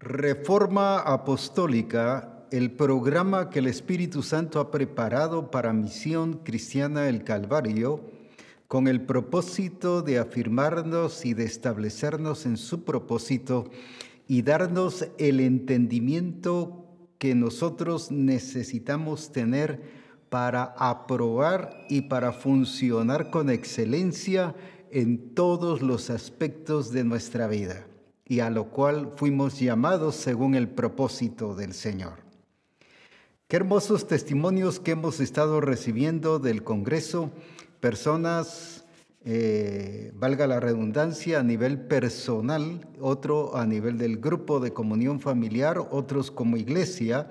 Reforma Apostólica, el programa que el Espíritu Santo ha preparado para Misión Cristiana del Calvario, con el propósito de afirmarnos y de establecernos en su propósito y darnos el entendimiento que nosotros necesitamos tener para aprobar y para funcionar con excelencia en todos los aspectos de nuestra vida y a lo cual fuimos llamados según el propósito del Señor. Qué hermosos testimonios que hemos estado recibiendo del Congreso, personas, eh, valga la redundancia, a nivel personal, otro a nivel del grupo de comunión familiar, otros como iglesia,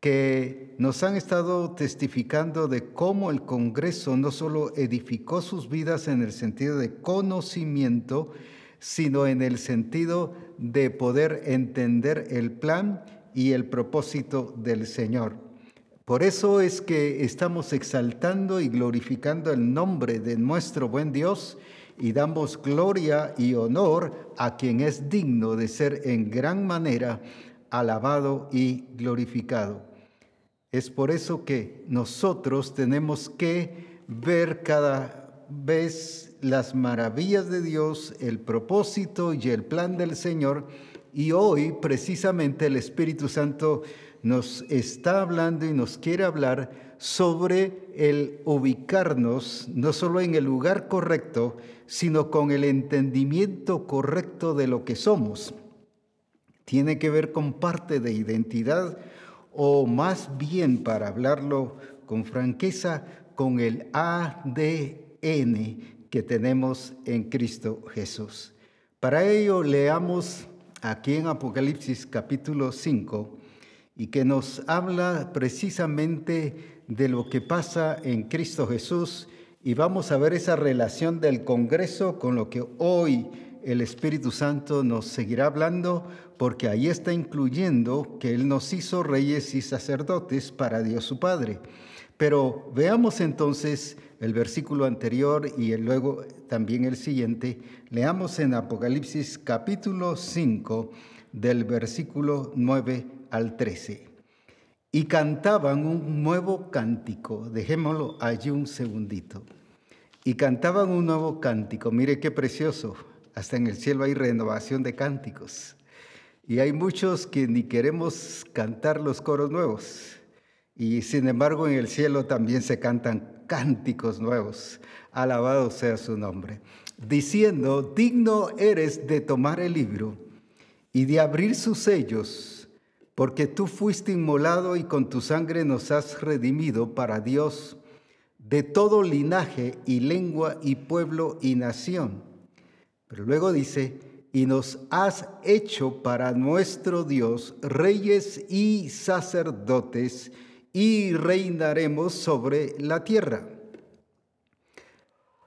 que nos han estado testificando de cómo el Congreso no solo edificó sus vidas en el sentido de conocimiento, sino en el sentido de poder entender el plan y el propósito del Señor. Por eso es que estamos exaltando y glorificando el nombre de nuestro buen Dios y damos gloria y honor a quien es digno de ser en gran manera alabado y glorificado. Es por eso que nosotros tenemos que ver cada vez las maravillas de Dios, el propósito y el plan del Señor. Y hoy precisamente el Espíritu Santo nos está hablando y nos quiere hablar sobre el ubicarnos no solo en el lugar correcto, sino con el entendimiento correcto de lo que somos. Tiene que ver con parte de identidad o más bien, para hablarlo con franqueza, con el ADN que tenemos en Cristo Jesús. Para ello leamos aquí en Apocalipsis capítulo 5 y que nos habla precisamente de lo que pasa en Cristo Jesús y vamos a ver esa relación del Congreso con lo que hoy el Espíritu Santo nos seguirá hablando porque ahí está incluyendo que Él nos hizo reyes y sacerdotes para Dios su Padre. Pero veamos entonces el versículo anterior y luego también el siguiente. Leamos en Apocalipsis capítulo 5 del versículo 9 al 13. Y cantaban un nuevo cántico. Dejémoslo allí un segundito. Y cantaban un nuevo cántico. Mire qué precioso. Hasta en el cielo hay renovación de cánticos. Y hay muchos que ni queremos cantar los coros nuevos. Y sin embargo en el cielo también se cantan cánticos nuevos. Alabado sea su nombre. Diciendo, digno eres de tomar el libro y de abrir sus sellos, porque tú fuiste inmolado y con tu sangre nos has redimido para Dios de todo linaje y lengua y pueblo y nación. Pero luego dice, y nos has hecho para nuestro Dios reyes y sacerdotes, y reinaremos sobre la tierra.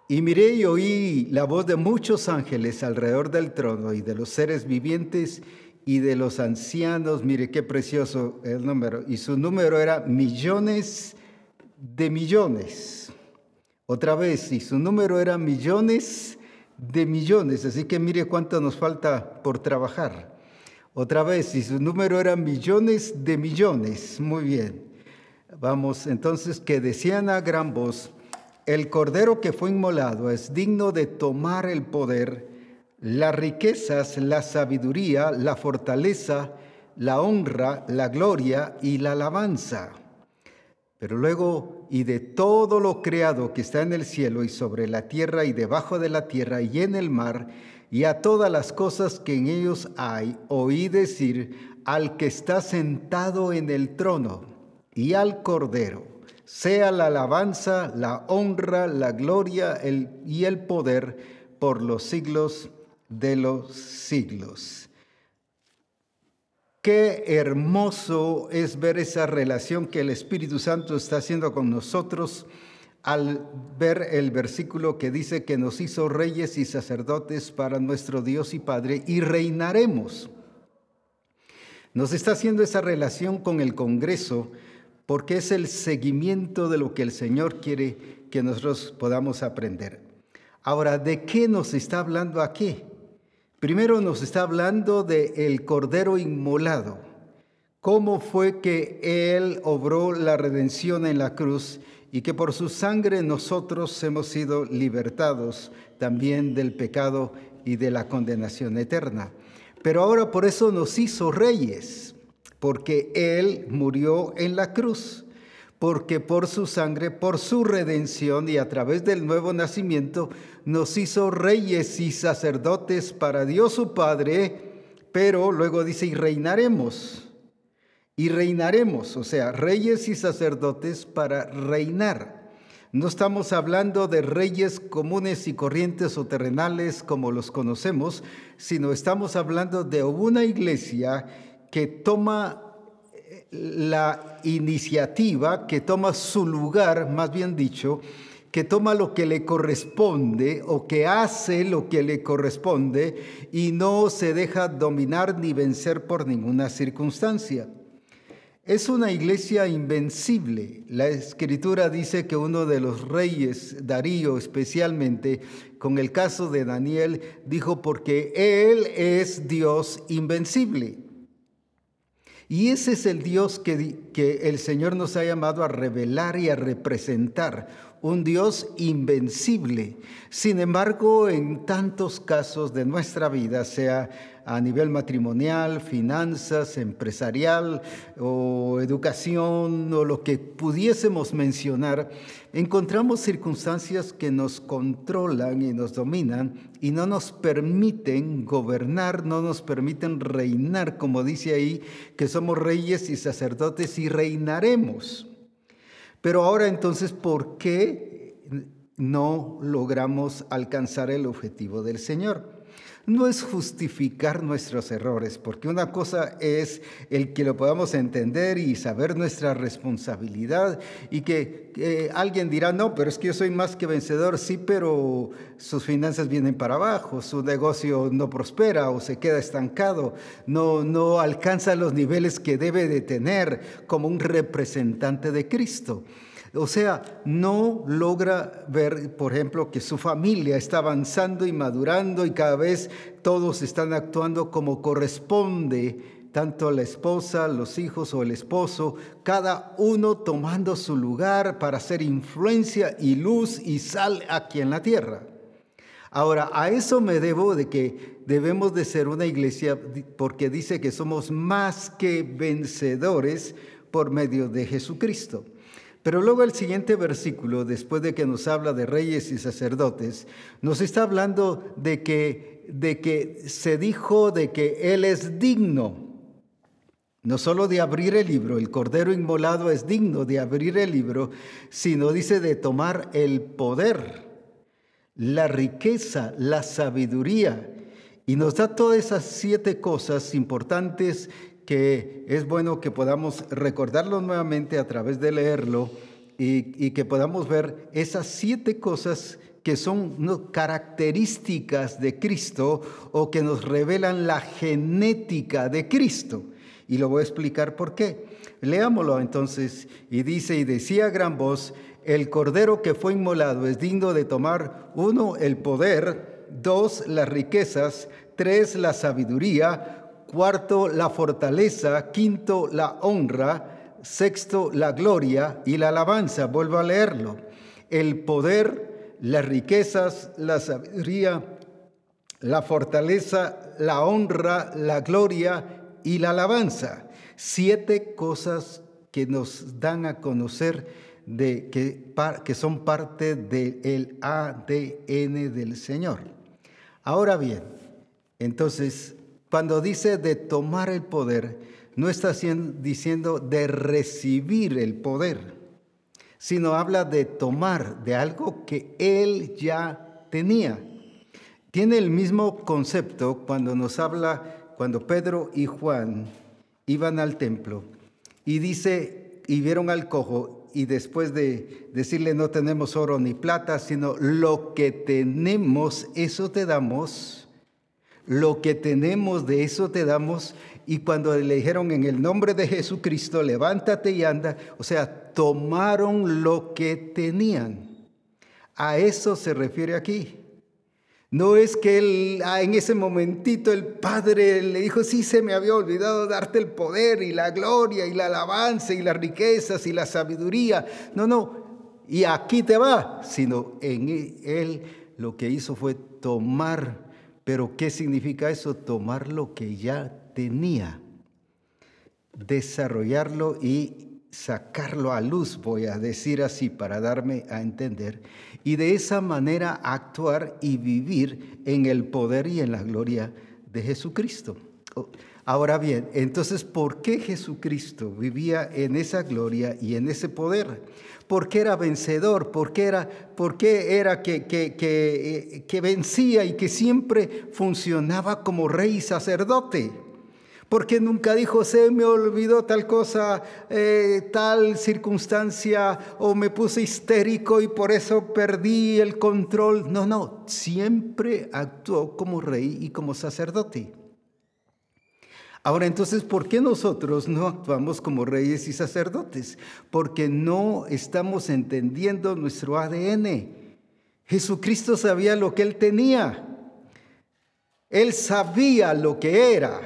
Y miré y oí la voz de muchos ángeles alrededor del trono y de los seres vivientes y de los ancianos. Mire qué precioso el número. Y su número era millones de millones. Otra vez, y su número era millones de millones. Así que mire cuánto nos falta por trabajar. Otra vez, y su número era millones de millones. Muy bien. Vamos, entonces, que decían a gran voz, el cordero que fue inmolado es digno de tomar el poder, las riquezas, la sabiduría, la fortaleza, la honra, la gloria y la alabanza. Pero luego, y de todo lo creado que está en el cielo y sobre la tierra y debajo de la tierra y en el mar, y a todas las cosas que en ellos hay, oí decir al que está sentado en el trono y al Cordero, sea la alabanza, la honra, la gloria y el poder por los siglos de los siglos. Qué hermoso es ver esa relación que el Espíritu Santo está haciendo con nosotros al ver el versículo que dice que nos hizo reyes y sacerdotes para nuestro Dios y Padre y reinaremos. Nos está haciendo esa relación con el Congreso porque es el seguimiento de lo que el Señor quiere que nosotros podamos aprender. Ahora, ¿de qué nos está hablando aquí? Primero nos está hablando de el cordero inmolado. Cómo fue que él obró la redención en la cruz y que por su sangre nosotros hemos sido libertados también del pecado y de la condenación eterna. Pero ahora por eso nos hizo reyes, porque Él murió en la cruz, porque por su sangre, por su redención y a través del nuevo nacimiento, nos hizo reyes y sacerdotes para Dios su Padre, pero luego dice, y reinaremos, y reinaremos, o sea, reyes y sacerdotes para reinar. No estamos hablando de reyes comunes y corrientes o terrenales como los conocemos, sino estamos hablando de una iglesia que toma eh, la iniciativa, que toma su lugar, más bien dicho, que toma lo que le corresponde o que hace lo que le corresponde y no se deja dominar ni vencer por ninguna circunstancia. Es una iglesia invencible. La escritura dice que uno de los reyes, Darío especialmente, con el caso de Daniel, dijo porque Él es Dios invencible. Y ese es el Dios que, que el Señor nos ha llamado a revelar y a representar, un Dios invencible. Sin embargo, en tantos casos de nuestra vida, sea a nivel matrimonial, finanzas, empresarial o educación o lo que pudiésemos mencionar, encontramos circunstancias que nos controlan y nos dominan y no nos permiten gobernar, no nos permiten reinar, como dice ahí, que somos reyes y sacerdotes y reinaremos. Pero ahora entonces, ¿por qué no logramos alcanzar el objetivo del Señor? No es justificar nuestros errores, porque una cosa es el que lo podamos entender y saber nuestra responsabilidad y que alguien dirá, no, pero es que yo soy más que vencedor, sí, pero sus finanzas vienen para abajo, su negocio no prospera o se queda estancado, no, no alcanza los niveles que debe de tener como un representante de Cristo. O sea, no logra ver, por ejemplo, que su familia está avanzando y madurando y cada vez todos están actuando como corresponde, tanto la esposa, los hijos o el esposo, cada uno tomando su lugar para hacer influencia y luz y sal aquí en la tierra. Ahora, a eso me debo de que debemos de ser una iglesia porque dice que somos más que vencedores por medio de Jesucristo. Pero luego el siguiente versículo, después de que nos habla de reyes y sacerdotes, nos está hablando de que, de que se dijo de que Él es digno, no solo de abrir el libro, el Cordero Inmolado es digno de abrir el libro, sino dice de tomar el poder, la riqueza, la sabiduría. Y nos da todas esas siete cosas importantes que es bueno que podamos recordarlo nuevamente a través de leerlo y, que podamos ver esas siete cosas que son características de Cristo o que nos revelan la genética de Cristo. Y lo voy a explicar por qué. Leámoslo entonces. Y dice, y decía a gran voz, el cordero que fue inmolado es digno de tomar, uno, el poder, dos, las riquezas, tres, la sabiduría, cuarto, la fortaleza, quinto, la honra, sexto, la gloria y la alabanza. Vuelvo a leerlo. El poder, las riquezas, la sabiduría, la fortaleza, la honra, la gloria y la alabanza. Siete cosas que nos dan a conocer de que, que son parte del ADN del Señor. Ahora bien, entonces cuando dice de tomar el poder, no está diciendo de recibir el poder, sino habla de tomar de algo que él ya tenía. Tiene el mismo concepto cuando nos habla, cuando Pedro y Juan iban al templo y dice, y vieron al cojo, y después de decirle no tenemos oro ni plata, sino lo que tenemos, eso te damos lo que tenemos de eso te damos. Y cuando le dijeron en el nombre de Jesucristo, levántate y anda, o sea, tomaron lo que tenían. A eso se refiere aquí. No es que él, ah, en ese momentito el Padre le dijo, sí, se me había olvidado darte el poder y la gloria y la alabanza y las riquezas y la sabiduría. No, no, y aquí te va, sino en él lo que hizo fue tomar, pero ¿qué significa eso? Tomar lo que ya tenía, desarrollarlo y sacarlo a luz, voy a decir así para darme a entender y de esa manera actuar y vivir en el poder y en la gloria de Jesucristo. Ahora bien, entonces, ¿por qué Jesucristo vivía en esa gloria y en ese poder? ¿Por qué era vencedor? ¿Por qué era, por qué era que, que, que, que vencía y que siempre funcionaba como rey y sacerdote? porque nunca dijo, se me olvidó tal cosa, eh, tal circunstancia, o me puse histérico y por eso perdí el control. No, no, siempre actuó como rey y como sacerdote. Ahora entonces, ¿por qué nosotros no actuamos como reyes y sacerdotes? Porque no estamos entendiendo nuestro ADN. Jesucristo sabía lo que él tenía. Él sabía lo que era.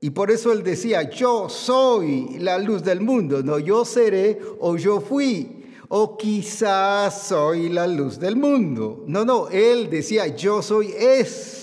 Y por eso él decía, yo soy la luz del mundo, no yo seré o yo fui, o quizás soy la luz del mundo. No, no, él decía, yo soy esto,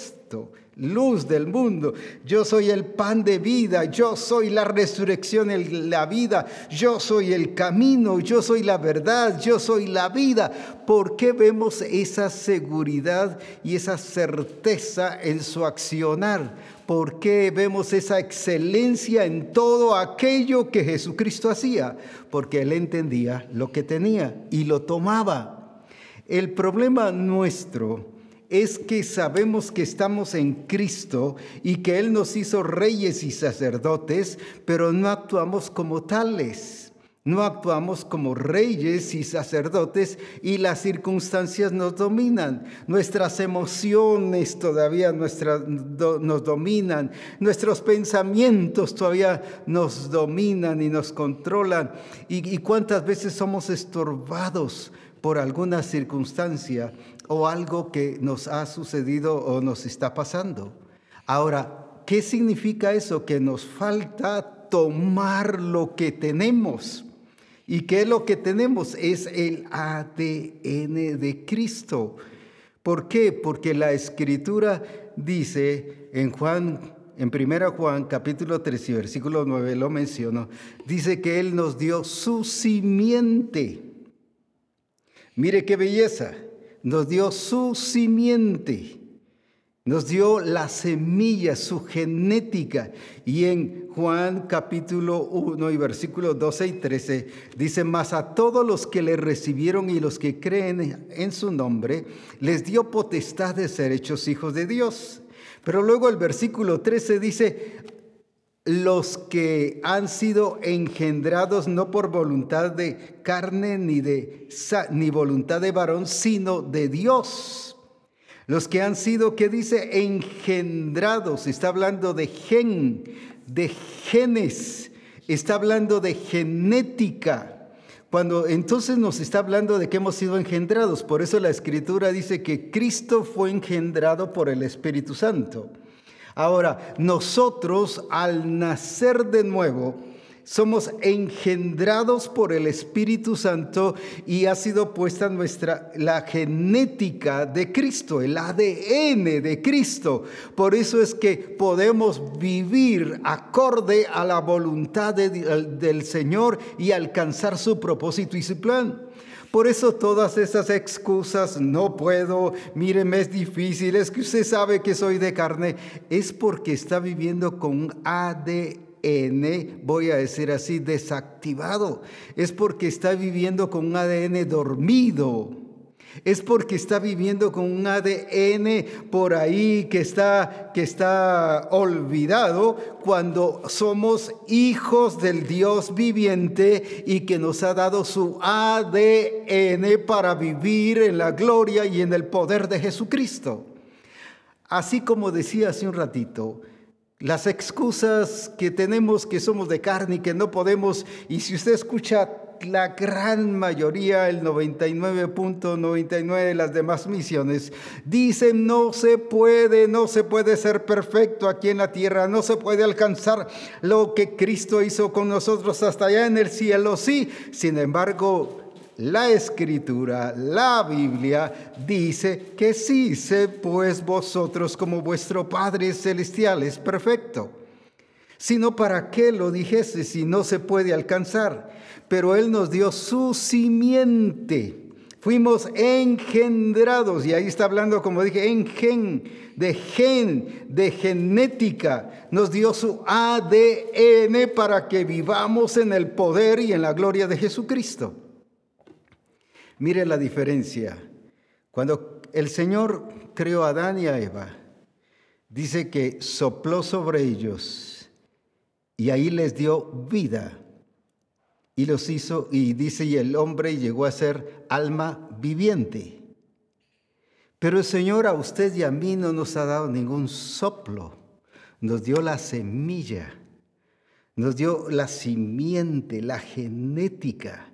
luz del mundo, yo soy el pan de vida, yo soy la resurrección la vida, yo soy el camino, yo soy la verdad, yo soy la vida. ¿Por qué vemos esa seguridad y esa certeza en su accionar? ¿Por qué vemos esa excelencia en todo aquello que Jesucristo hacía? Porque Él entendía lo que tenía y lo tomaba. El problema nuestro es que sabemos que estamos en Cristo y que Él nos hizo reyes y sacerdotes, pero no actuamos como tales. No actuamos como reyes y sacerdotes y las circunstancias nos dominan. Nuestras emociones todavía nos dominan. Nuestros pensamientos todavía nos dominan y nos controlan. ¿Y, cuántas veces somos estorbados por alguna circunstancia o algo que nos ha sucedido o nos está pasando? Ahora, ¿qué significa eso? Que nos falta tomar lo que tenemos ¿Y qué es lo que tenemos? Es el ADN de Cristo. ¿Por qué? Porque la escritura dice en Juan, en 1 Juan capítulo 3 y versículo 9 lo menciono, dice que Él nos dio su simiente. Mire qué belleza, nos dio su simiente. Nos dio la semilla, su genética. Y en Juan capítulo 1 y versículos 12 y 13 dice, más a todos los que le recibieron y los que creen en su nombre, les dio potestad de ser hechos hijos de Dios. Pero luego el versículo 13 dice, los que han sido engendrados no por voluntad de carne ni de ni voluntad de varón, sino de Dios. Los que han sido, ¿qué dice? Engendrados. Está hablando de gen, de genes. Está hablando de genética. Cuando entonces nos está hablando de que hemos sido engendrados. Por eso la escritura dice que Cristo fue engendrado por el Espíritu Santo. Ahora, nosotros al nacer de nuevo, somos engendrados por el Espíritu Santo y ha sido puesta nuestra la genética de Cristo, el ADN de Cristo. Por eso es que podemos vivir acorde a la voluntad del Señor y alcanzar su propósito y su plan. Por eso todas esas excusas, no puedo, míreme, es difícil, es que usted sabe que soy de carne, es porque está viviendo con un ADN voy a decir así, desactivado. Es porque está viviendo con un ADN dormido. Es porque está viviendo con un ADN por ahí que está, que está olvidado cuando somos hijos del Dios viviente y que nos ha dado su ADN para vivir en la gloria y en el poder de Jesucristo. Así como decía hace un ratito, las excusas que tenemos que somos de carne y que no podemos, y si usted escucha la gran mayoría, el 99.99 de las demás misiones, dicen no se puede, no se puede ser perfecto aquí en la tierra, no se puede alcanzar lo que Cristo hizo con nosotros hasta allá en el cielo, sí. Sin embargo, la escritura, la Biblia, dice que sí, sé pues vosotros como vuestro Padre Celestial es perfecto sino para qué lo dijese si no se puede alcanzar. Pero Él nos dio su simiente. Fuimos engendrados, y ahí está hablando, como dije, en gen, de gen, de genética. Nos dio su ADN para que vivamos en el poder y en la gloria de Jesucristo. Mire la diferencia. Cuando el Señor creó a Adán y a Eva, dice que sopló sobre ellos y ahí les dio vida. Y los hizo, y dice, y el hombre llegó a ser alma viviente. Pero el Señor a usted y a mí no nos ha dado ningún soplo, nos dio la semilla, nos dio la simiente, la genética.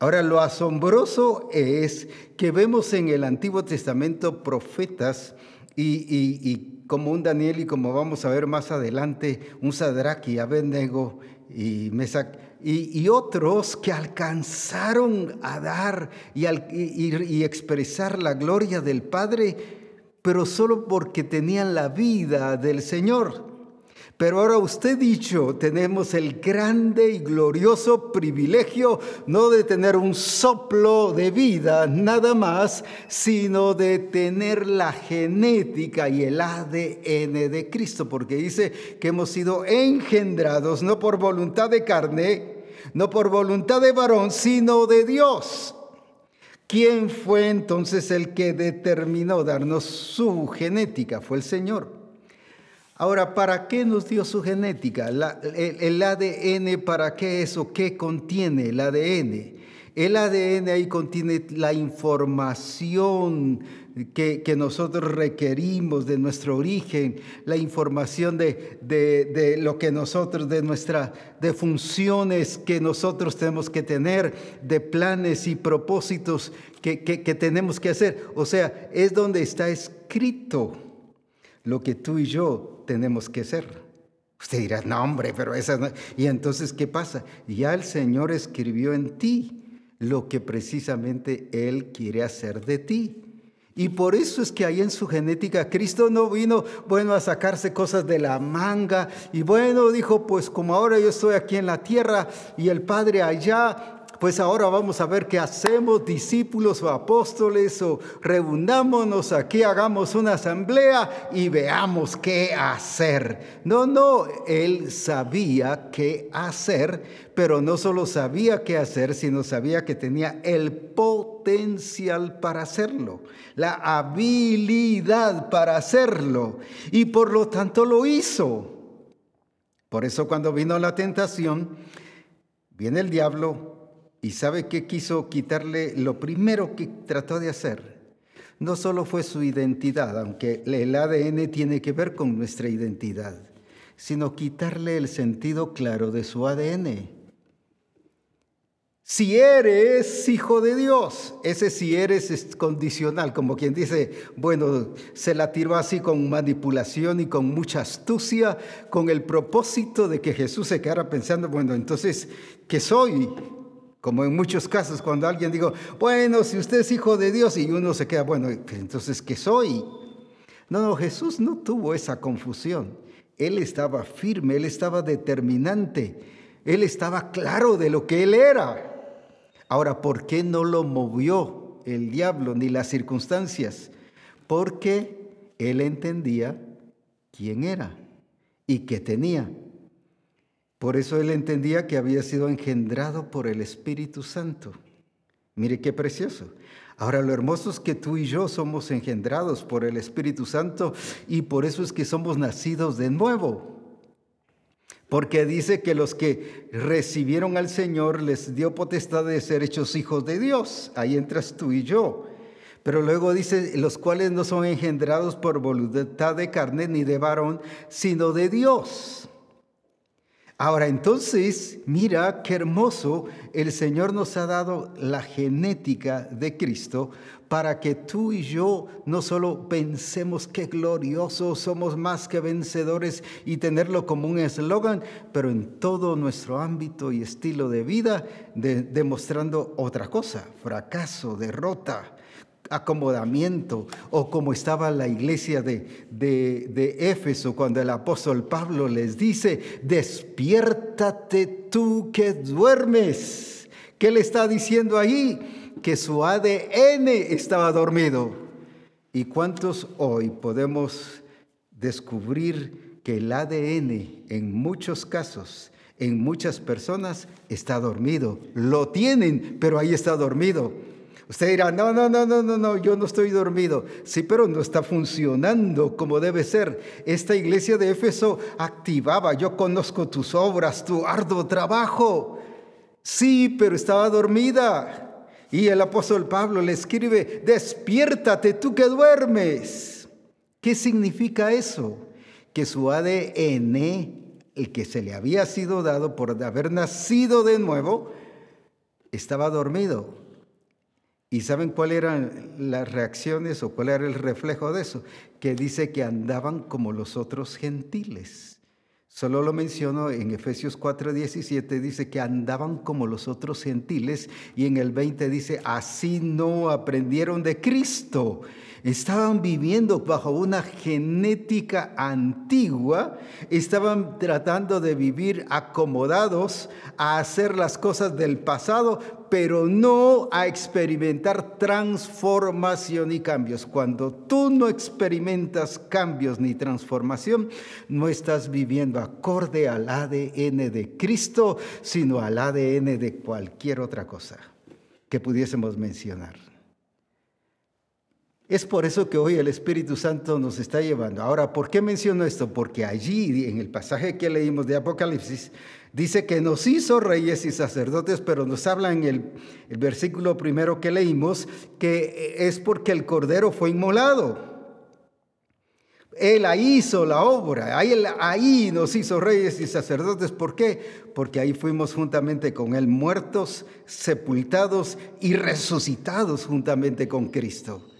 Ahora, lo asombroso es que vemos en el Antiguo Testamento profetas y, como un Daniel y como vamos a ver más adelante, un Sadrach y Abednego y Mesac y, otros que alcanzaron a dar y, y expresar la gloria del Padre, pero solo porque tenían la vida del Señor. Pero ahora usted dicho, tenemos el grande y glorioso privilegio no de tener un soplo de vida nada más, sino de tener la genética y el ADN de Cristo, porque dice que hemos sido engendrados no por voluntad de carne, no por voluntad de varón, sino de Dios. ¿Quién fue entonces el que determinó darnos su genética? Fue el Señor. Ahora, ¿para qué nos dio su genética? el, ADN, ¿para qué es o qué contiene el ADN? El ADN ahí contiene la información que, que nosotros requerimos de nuestro origen, la información de, de, de, lo que nosotros, de nuestra, de funciones que nosotros tenemos que tener, de planes y propósitos que, que, que tenemos que hacer. O sea, es donde está escrito lo que tú y yo tenemos que ser. Usted dirá, no hombre, pero esa no. Y entonces, ¿qué pasa? Ya el Señor escribió en ti lo que precisamente Él quiere hacer de ti. Y por eso es que ahí en su genética Cristo no vino, bueno, a sacarse cosas de la manga. Y bueno, dijo, pues como ahora yo estoy aquí en la tierra y el Padre allá, pues ahora vamos a ver qué hacemos, discípulos o apóstoles, o reundámonos aquí, hagamos una asamblea y veamos qué hacer. No, no, él sabía qué hacer, pero no solo sabía qué hacer, sino sabía que tenía el potencial para hacerlo, la habilidad para hacerlo, y por lo tanto lo hizo. Por eso cuando vino la tentación, viene el diablo, ¿Y sabe qué quiso quitarle? Lo primero que trató de hacer no solo fue su identidad, aunque el ADN tiene que ver con nuestra identidad, sino quitarle el sentido claro de su ADN. Si eres hijo de Dios, ese si eres es condicional, como quien dice, bueno, se la tiró así con manipulación y con mucha astucia, con el propósito de que Jesús se quedara pensando, bueno, entonces, ¿qué soy? Como en muchos casos, cuando alguien digo, bueno, si usted es hijo de Dios y uno se queda, bueno, entonces, ¿qué soy? No, no, Jesús no tuvo esa confusión. Él estaba firme, él estaba determinante, él estaba claro de lo que él era. Ahora, ¿por qué no lo movió el diablo ni las circunstancias? Porque él entendía quién era y qué tenía. Por eso él entendía que había sido engendrado por el Espíritu Santo. Mire qué precioso. Ahora lo hermoso es que tú y yo somos engendrados por el Espíritu Santo y por eso es que somos nacidos de nuevo. Porque dice que los que recibieron al Señor les dio potestad de ser hechos hijos de Dios. Ahí entras tú y yo. Pero luego dice, los cuales no son engendrados por voluntad de carne ni de varón, sino de Dios. Ahora entonces, mira qué hermoso, el Señor nos ha dado la genética de Cristo para que tú y yo no solo pensemos qué gloriosos somos más que vencedores y tenerlo como un eslogan, pero en todo nuestro ámbito y estilo de vida demostrando otra cosa, fracaso, derrota acomodamiento o como estaba la iglesia de, de, de, Éfeso cuando el apóstol Pablo les dice, despiértate tú que duermes. ¿Qué le está diciendo ahí? Que su ADN estaba dormido. ¿Y cuántos hoy podemos descubrir que el ADN en muchos casos, en muchas personas, está dormido? Lo tienen, pero ahí está dormido. Usted dirá, no, no, no, no, no, no, yo no estoy dormido. Sí, pero no está funcionando como debe ser. Esta iglesia de Éfeso activaba, yo conozco tus obras, tu arduo trabajo. Sí, pero estaba dormida. Y el apóstol Pablo le escribe, despiértate tú que duermes. ¿Qué significa eso? Que su ADN, el que se le había sido dado por haber nacido de nuevo, estaba dormido. ¿Y saben cuáles eran las reacciones o cuál era el reflejo de eso? Que dice que andaban como los otros gentiles. Solo lo menciono en Efesios 4:17, dice que andaban como los otros gentiles y en el 20 dice, así no aprendieron de Cristo. Estaban viviendo bajo una genética antigua, estaban tratando de vivir acomodados a hacer las cosas del pasado, pero no a experimentar transformación y cambios. Cuando tú no experimentas cambios ni transformación, no estás viviendo acorde al ADN de Cristo, sino al ADN de cualquier otra cosa que pudiésemos mencionar. Es por eso que hoy el Espíritu Santo nos está llevando. Ahora, ¿por qué menciono esto? Porque allí, en el pasaje que leímos de Apocalipsis, dice que nos hizo reyes y sacerdotes, pero nos habla en el, versículo primero que leímos que es porque el Cordero fue inmolado. Él ahí hizo la obra, ahí, ahí nos hizo reyes y sacerdotes. ¿Por qué? Porque ahí fuimos juntamente con Él muertos, sepultados y resucitados juntamente con Cristo.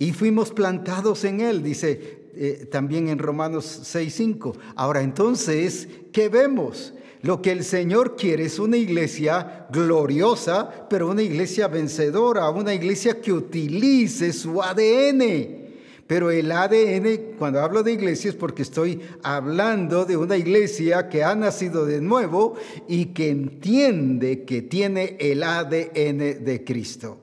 Y fuimos plantados en Él, dice eh, también en Romanos 6.5. Ahora entonces, ¿qué vemos? Lo que el Señor quiere es una iglesia gloriosa, pero una iglesia vencedora, una iglesia que utilice su ADN. Pero el ADN, cuando hablo de iglesia es porque estoy hablando de una iglesia que ha nacido de nuevo y que entiende que tiene el ADN de Cristo.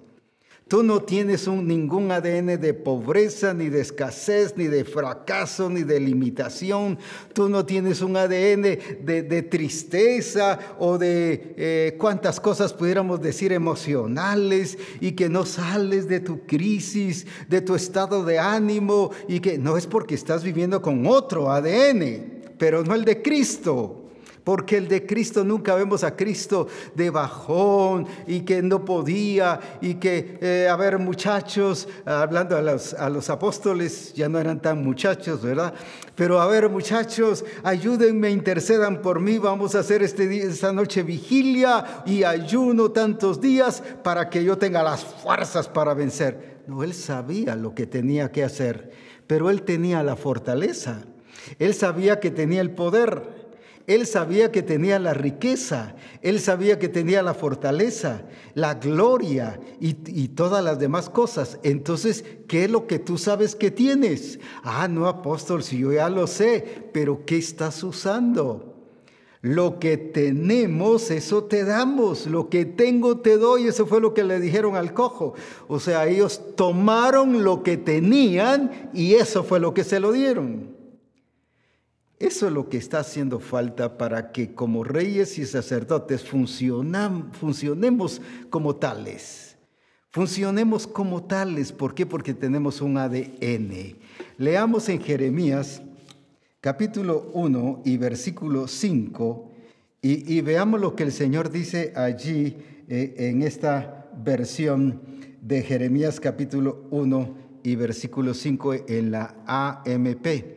Tú no tienes un, ningún ADN de pobreza, ni de escasez, ni de fracaso, ni de limitación. Tú no tienes un ADN de, tristeza o de eh, cosas pudiéramos decir emocionales y que no sales de tu crisis, de tu estado de ánimo y que no es porque estás viviendo con otro ADN, pero no el de Cristo. Porque el de Cristo nunca vemos a Cristo de bajón y que no podía y que, eh, a ver muchachos, hablando a los, a los apóstoles, ya no eran tan muchachos, ¿verdad? Pero a ver muchachos, ayúdenme, intercedan por mí, vamos a hacer este esta noche vigilia y ayuno tantos días para que yo tenga las fuerzas para vencer. No, él sabía lo que tenía que hacer, pero él tenía la fortaleza, él sabía que tenía el poder. Él sabía que tenía la riqueza, él sabía que tenía la fortaleza, la gloria y, todas las demás cosas. Entonces, ¿qué es lo que tú sabes que tienes? Ah, no, apóstol, si yo ya lo sé, pero ¿qué estás usando? Lo que tenemos, eso te damos. Lo que tengo, te doy. Eso fue lo que le dijeron al cojo. O sea, ellos tomaron lo que tenían y eso fue lo que se lo dieron. Eso es lo que está haciendo falta para que como reyes y sacerdotes funcionemos como tales. Funcionemos como tales. ¿Por qué? Porque tenemos un ADN. Leamos en Jeremías capítulo 1 y versículo 5 y, veamos lo que el Señor dice allí eh, en esta versión de Jeremías capítulo 1 y versículo 5 en la AMP.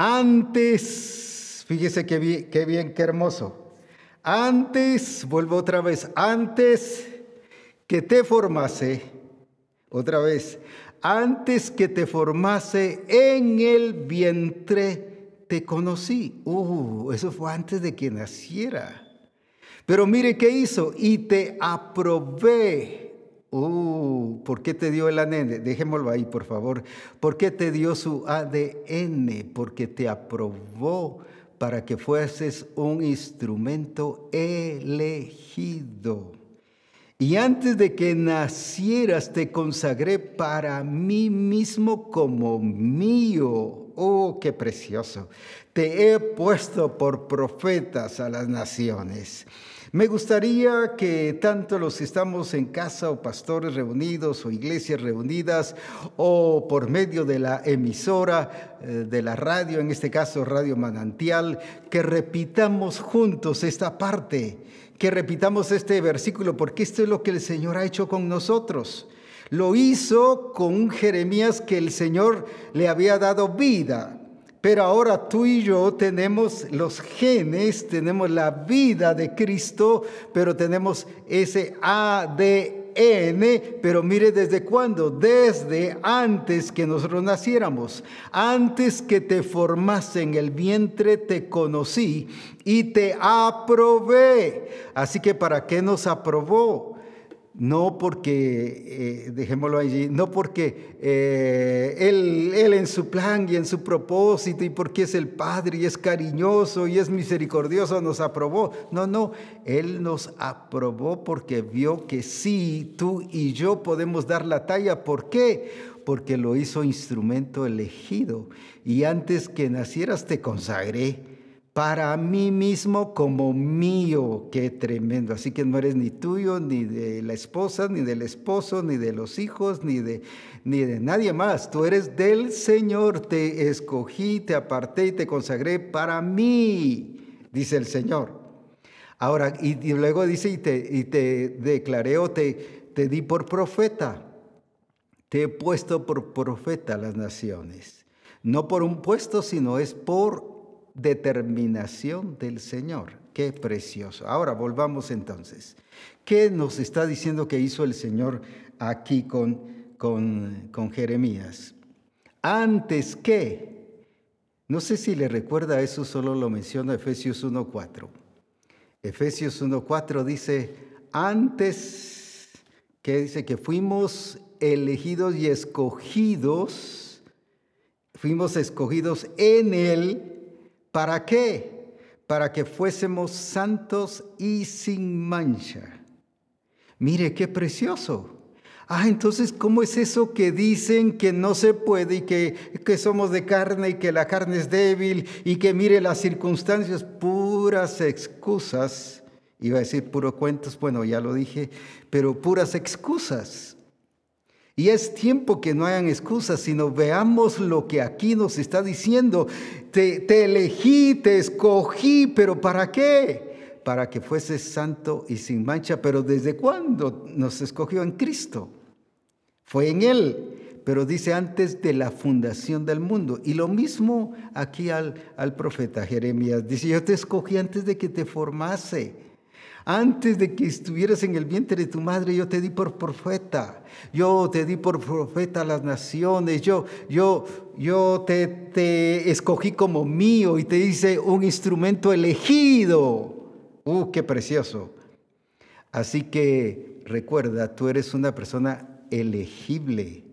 Antes, Fíjese qué bien, qué hermoso. Antes, vuelvo otra vez, antes que te formase, otra vez, antes que te formase en el vientre, te conocí. Uh, eso fue antes de que naciera. Pero mire qué hizo, y te aprobé Uh, ¿por qué te dio el ADN? Dejémoslo ahí, por favor. ¿Por qué te dio su ADN? Porque te aprobó para que fueses un instrumento elegido. Y antes de que nacieras te consagré para mí mismo como mío. Oh, qué precioso. Te he puesto por profetas a las naciones. Me gustaría que tanto los que estamos en casa o pastores reunidos o iglesias reunidas o por medio de la emisora eh, de la radio, en este caso Radio Manantial, que repitamos juntos esta parte, que repitamos este versículo, porque esto es lo que el Señor ha hecho con nosotros. Lo hizo con un Jeremías que el Señor le había dado vida. Pero ahora tú y yo tenemos los genes, tenemos la vida de Cristo, pero tenemos ese ADN, pero mire desde cuándo, desde antes que nosotros naciéramos, antes que te formase en el vientre te conocí y te aprobé. Así que ¿para qué nos aprobó? No porque, eh, dejémoslo allí, no porque eh, él, él, en su plan y en su propósito y porque es el Padre y es cariñoso y es misericordioso nos aprobó. No, no, Él nos aprobó porque vio que sí, tú y yo podemos dar la talla. ¿Por qué? Porque lo hizo instrumento elegido. Y antes que nacieras te consagré para mí mismo como mío. Qué tremendo. Así que no eres ni tuyo, ni de la esposa, ni del esposo, ni de los hijos, ni de, ni de nadie más. Tú eres del Señor. Te escogí, te aparté y te consagré para mí, dice el Señor. Ahora, y, luego dice, y te, y te declaré o te, te di por profeta. Te he puesto por profeta a las naciones. No por un puesto, sino es por determinación del Señor. Qué precioso. Ahora volvamos entonces. ¿Qué nos está diciendo que hizo el Señor aquí con, con, con Jeremías? Antes que, no sé si le recuerda eso, solo lo menciona Efesios 1.4. Efesios 1.4 dice, antes que dice que fuimos elegidos y escogidos, fuimos escogidos en Él ¿Para qué? Para que fuésemos santos y sin mancha. Mire qué precioso. Ah, entonces, ¿cómo es eso que dicen que no se puede y que, que, somos de carne y que la carne es débil y que mire las circunstancias, puras excusas? Iba a decir puros cuentos, bueno, ya lo dije, pero puras excusas. Y es tiempo que no hayan excusas, sino veamos lo que aquí nos está diciendo. Te, elegí, te escogí, pero ¿para qué? Para que fueses santo y sin mancha. Pero ¿desde cuándo nos escogió en Cristo? Fue en Él, pero dice antes de la fundación del mundo. Y lo mismo aquí al, al profeta Jeremías. Dice, yo te escogí antes de que te formase. Antes de que estuvieras en el vientre de tu madre, yo te di por profeta. Yo te di por profeta a las naciones. Yo, yo, yo te, te escogí como mío y te hice un instrumento elegido. ¡Uh, qué precioso! Así que recuerda, tú eres una persona elegible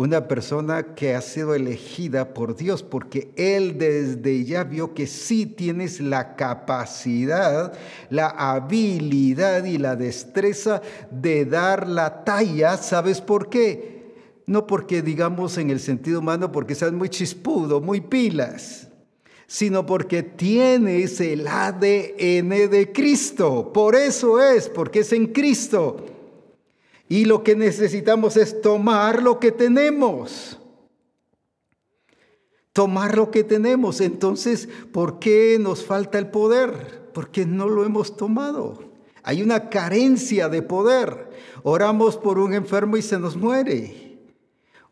una persona que ha sido elegida por Dios, porque Él desde ya vio que sí tienes la capacidad, la habilidad y la destreza de dar la talla. ¿Sabes por qué? No porque digamos en el sentido humano, porque seas muy chispudo, muy pilas, sino porque tienes el ADN de Cristo. Por eso es, porque es en Cristo. Y lo que necesitamos es tomar lo que tenemos. Tomar lo que tenemos. Entonces, ¿por qué nos falta el poder? Porque no lo hemos tomado. Hay una carencia de poder. Oramos por un enfermo y se nos muere.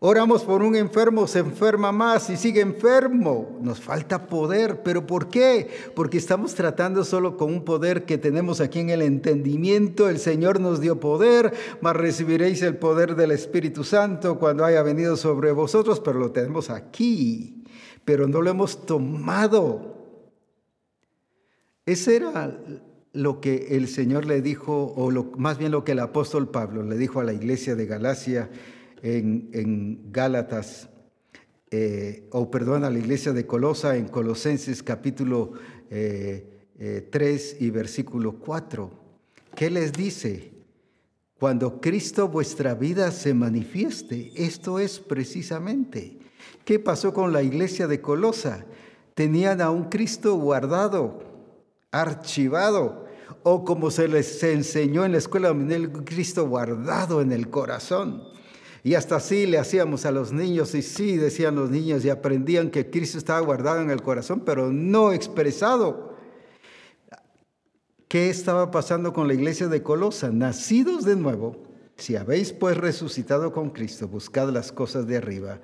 Oramos por un enfermo, se enferma más y sigue enfermo. Nos falta poder. ¿Pero por qué? Porque estamos tratando solo con un poder que tenemos aquí en el entendimiento. El Señor nos dio poder, mas recibiréis el poder del Espíritu Santo cuando haya venido sobre vosotros, pero lo tenemos aquí, pero no lo hemos tomado. Ese era lo que el Señor le dijo, o más bien lo que el apóstol Pablo le dijo a la iglesia de Galacia en, Gálatas, eh, o perdón, a la iglesia de Colosa en Colosenses capítulo 3 eh, eh, y versículo 4. ¿Qué les dice? Cuando Cristo vuestra vida se manifieste, esto es precisamente. ¿Qué pasó con la iglesia de Colosa? Tenían a un Cristo guardado, archivado, o como se les enseñó en la escuela el Cristo guardado en el corazón. Y hasta así le hacíamos a los niños y sí, decían los niños y aprendían que Cristo estaba guardado en el corazón, pero no expresado. ¿Qué estaba pasando con la iglesia de Colosa? Nacidos de nuevo, si habéis pues resucitado con Cristo, buscad las cosas de arriba.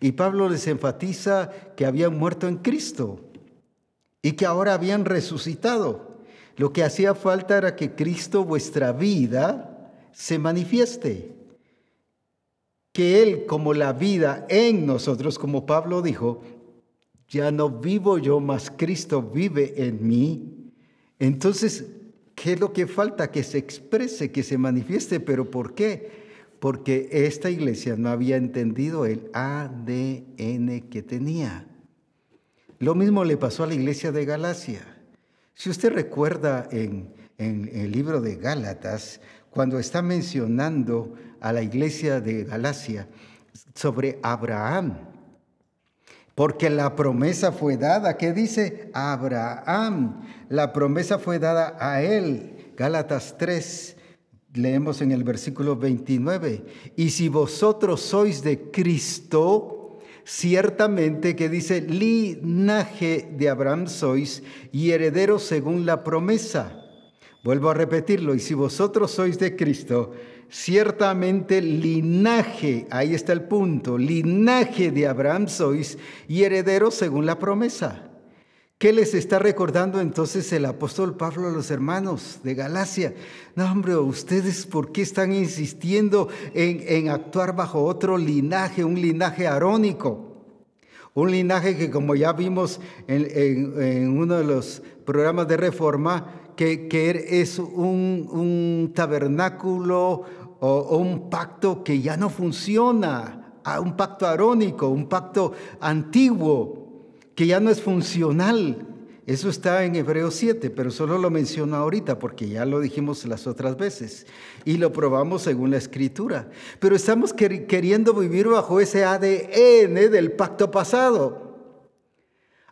Y Pablo les enfatiza que habían muerto en Cristo y que ahora habían resucitado. Lo que hacía falta era que Cristo, vuestra vida, se manifieste que Él como la vida en nosotros, como Pablo dijo, ya no vivo yo, mas Cristo vive en mí. Entonces, ¿qué es lo que falta? Que se exprese, que se manifieste. ¿Pero por qué? Porque esta iglesia no había entendido el ADN que tenía. Lo mismo le pasó a la iglesia de Galacia. Si usted recuerda en, en el libro de Gálatas, cuando está mencionando a la iglesia de Galacia sobre Abraham. Porque la promesa fue dada, ¿qué dice? Abraham. La promesa fue dada a él. Gálatas 3, leemos en el versículo 29. Y si vosotros sois de Cristo, ciertamente que dice, linaje de Abraham sois y herederos según la promesa. Vuelvo a repetirlo, y si vosotros sois de Cristo, ciertamente linaje, ahí está el punto, linaje de Abraham sois y herederos según la promesa. ¿Qué les está recordando entonces el apóstol Pablo a los hermanos de Galacia? No, hombre, ustedes por qué están insistiendo en, actuar bajo otro linaje, un linaje arónico? Un linaje que como ya vimos en uno de los programas de reforma, que, es un, tabernáculo o, un pacto que ya no funciona, un pacto arónico, un pacto antiguo, que ya no es funcional. Eso está en Hebreos 7, pero solo lo menciono ahorita porque ya lo dijimos las otras veces y lo probamos según la escritura. Pero estamos queriendo vivir bajo ese ADN del pacto pasado.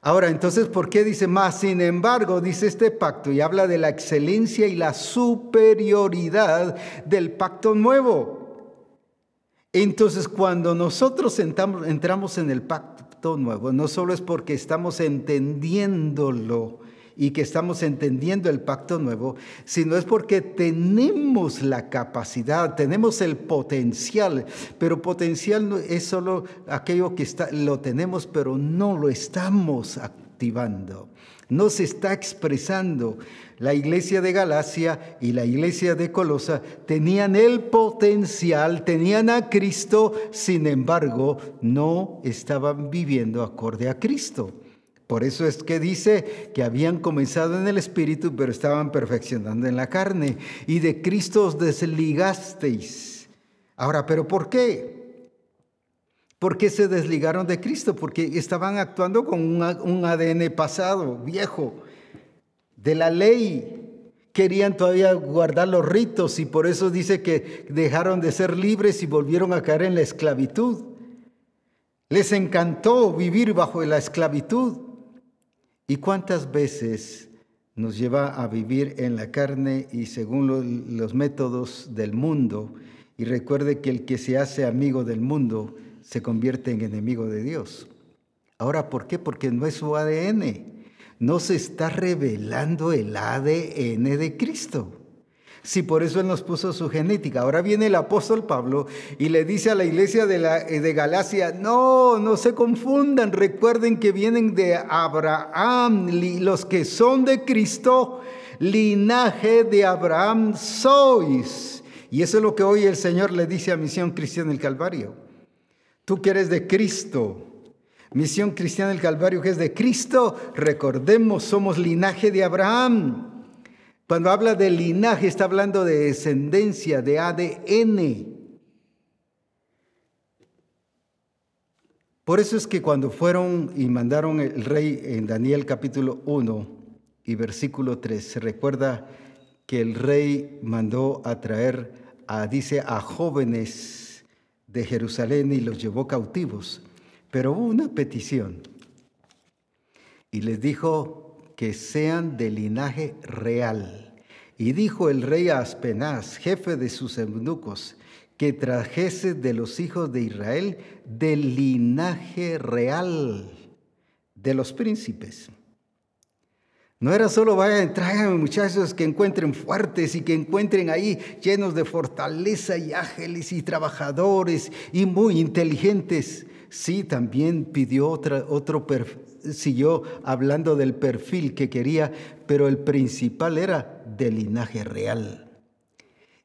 Ahora, entonces, ¿por qué dice más? Sin embargo, dice este pacto y habla de la excelencia y la superioridad del pacto nuevo. Entonces, cuando nosotros entramos en el pacto nuevo, no solo es porque estamos entendiéndolo, y que estamos entendiendo el pacto nuevo, sino es porque tenemos la capacidad, tenemos el potencial, pero potencial es solo aquello que está, lo tenemos, pero no lo estamos activando, no se está expresando. La iglesia de Galacia y la iglesia de Colosa tenían el potencial, tenían a Cristo, sin embargo, no estaban viviendo acorde a Cristo. Por eso es que dice que habían comenzado en el Espíritu, pero estaban perfeccionando en la carne. Y de Cristo os desligasteis. Ahora, ¿pero por qué? ¿Por qué se desligaron de Cristo? Porque estaban actuando con un ADN pasado, viejo, de la ley. Querían todavía guardar los ritos y por eso dice que dejaron de ser libres y volvieron a caer en la esclavitud. Les encantó vivir bajo la esclavitud. ¿Y cuántas veces nos lleva a vivir en la carne y según los métodos del mundo? Y recuerde que el que se hace amigo del mundo se convierte en enemigo de Dios. Ahora, ¿por qué? Porque no es su ADN. No se está revelando el ADN de Cristo. Si por eso Él nos puso su genética. Ahora viene el apóstol Pablo y le dice a la iglesia de, de Galacia, no, no se confundan, recuerden que vienen de Abraham, los que son de Cristo, linaje de Abraham sois. Y eso es lo que hoy el Señor le dice a Misión Cristiana del Calvario. Tú que eres de Cristo, Misión Cristiana del Calvario que es de Cristo, recordemos, somos linaje de Abraham. Cuando habla de linaje está hablando de descendencia, de ADN. Por eso es que cuando fueron y mandaron el rey en Daniel capítulo 1 y versículo 3, se recuerda que el rey mandó a traer, a, dice, a jóvenes de Jerusalén y los llevó cautivos. Pero hubo una petición y les dijo, que sean de linaje real. Y dijo el rey a Aspenaz, jefe de sus eunucos, que trajese de los hijos de Israel del linaje real de los príncipes. No era solo vayan, traigan muchachos que encuentren fuertes y que encuentren ahí llenos de fortaleza y ágiles y trabajadores y muy inteligentes. Sí, también pidió otra, otro siguió hablando del perfil que quería, pero el principal era del linaje real.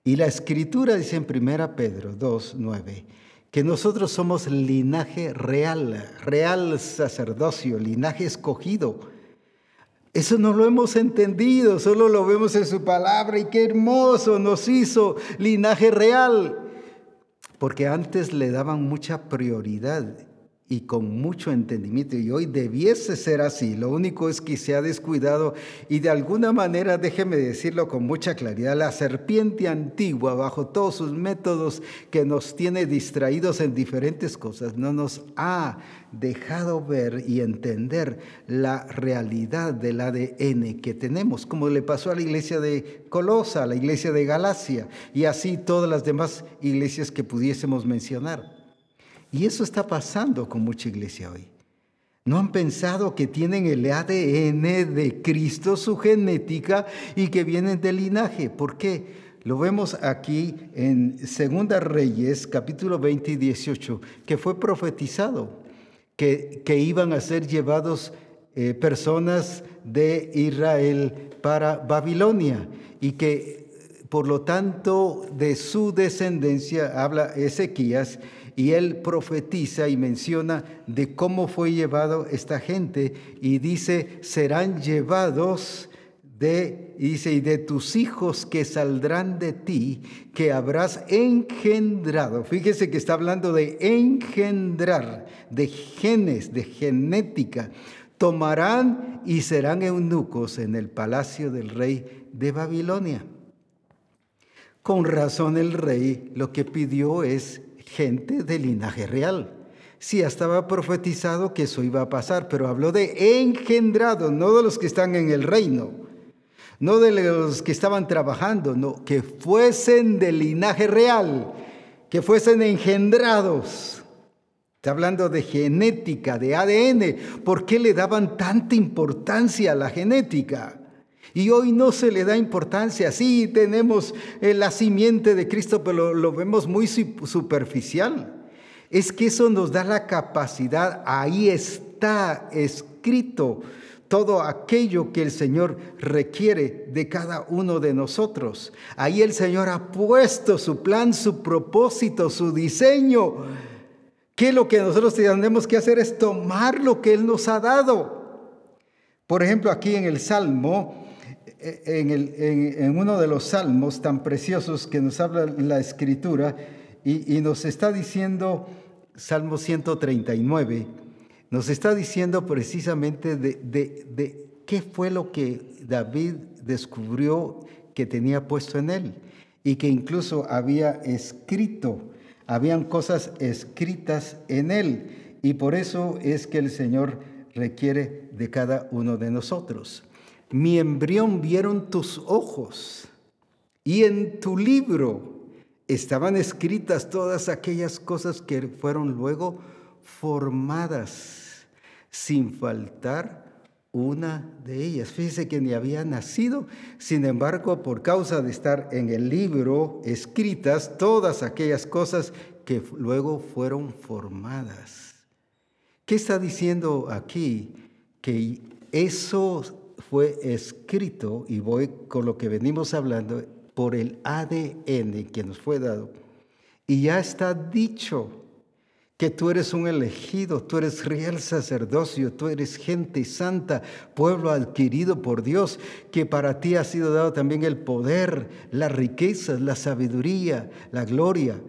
Y la escritura dice en 1 Pedro 2, 9, que nosotros somos linaje real, real sacerdocio, linaje escogido. Eso no lo hemos entendido, solo lo vemos en su palabra y qué hermoso nos hizo linaje real. Porque antes le daban mucha prioridad y con mucho entendimiento. Y hoy debiese ser así. Lo único es que se ha descuidado y de alguna manera, déjeme decirlo con mucha claridad, la serpiente antigua, bajo todos sus métodos que nos tiene distraídos en diferentes cosas, no nos ha dejado ver y entender la realidad del ADN que tenemos, como le pasó a la iglesia de Colosa, a la iglesia de Galacia y así todas las demás iglesias que pudiésemos mencionar. Y eso está pasando con mucha iglesia hoy. No han pensado que tienen el ADN de Cristo, su genética, y que vienen del linaje. ¿Por qué? Lo vemos aquí en Segunda Reyes, capítulo 20 y 18, que fue profetizado que, que iban a ser llevados eh, personas de Israel para Babilonia y que por lo tanto de su descendencia habla Ezequías y él profetiza y menciona de cómo fue llevado esta gente y dice, serán llevados de, y dice, y de tus hijos que saldrán de ti, que habrás engendrado. Fíjese que está hablando de engendrar, de genes, de genética. Tomarán y serán eunucos en el palacio del rey de Babilonia. Con razón el rey lo que pidió es gente de linaje real. Sí, estaba profetizado que eso iba a pasar, pero habló de engendrado, no de los que están en el reino, no de los que estaban trabajando, no, que fuesen de linaje real, que fuesen engendrados. Está hablando de genética, de ADN. ¿Por qué le daban tanta importancia a la genética? Y hoy no se le da importancia. Sí, tenemos la simiente de Cristo, pero lo, vemos muy superficial. Es que eso nos da la capacidad, ahí está escrito todo aquello que el Señor requiere de cada uno de nosotros. Ahí el Señor ha puesto su plan, su propósito, su diseño. Que lo que nosotros tenemos que hacer es tomar lo que Él nos ha dado. Por ejemplo, aquí en el Salmo en, uno de los salmos tan preciosos que nos habla la escritura y, nos está diciendo, Salmo 139, nos está diciendo precisamente de, de qué fue lo que David descubrió que tenía puesto en él y que incluso había escrito, habían cosas escritas en él. Y por eso es que el Señor requiere de cada uno de nosotros mi embrión vieron tus ojos y en tu libro estaban escritas todas aquellas cosas que fueron luego formadas sin faltar una de ellas. Fíjese que ni había nacido, sin embargo, por causa de estar en el libro escritas todas aquellas cosas que luego fueron formadas. ¿Qué está diciendo aquí? Que eso fue escrito, y voy con lo que venimos hablando, por el ADN que nos fue dado. Y ya está dicho que tú eres un elegido, tú eres real sacerdocio, tú eres gente santa, pueblo adquirido por Dios, que para ti ha sido dado también el poder, las riquezas, la sabiduría, la gloria.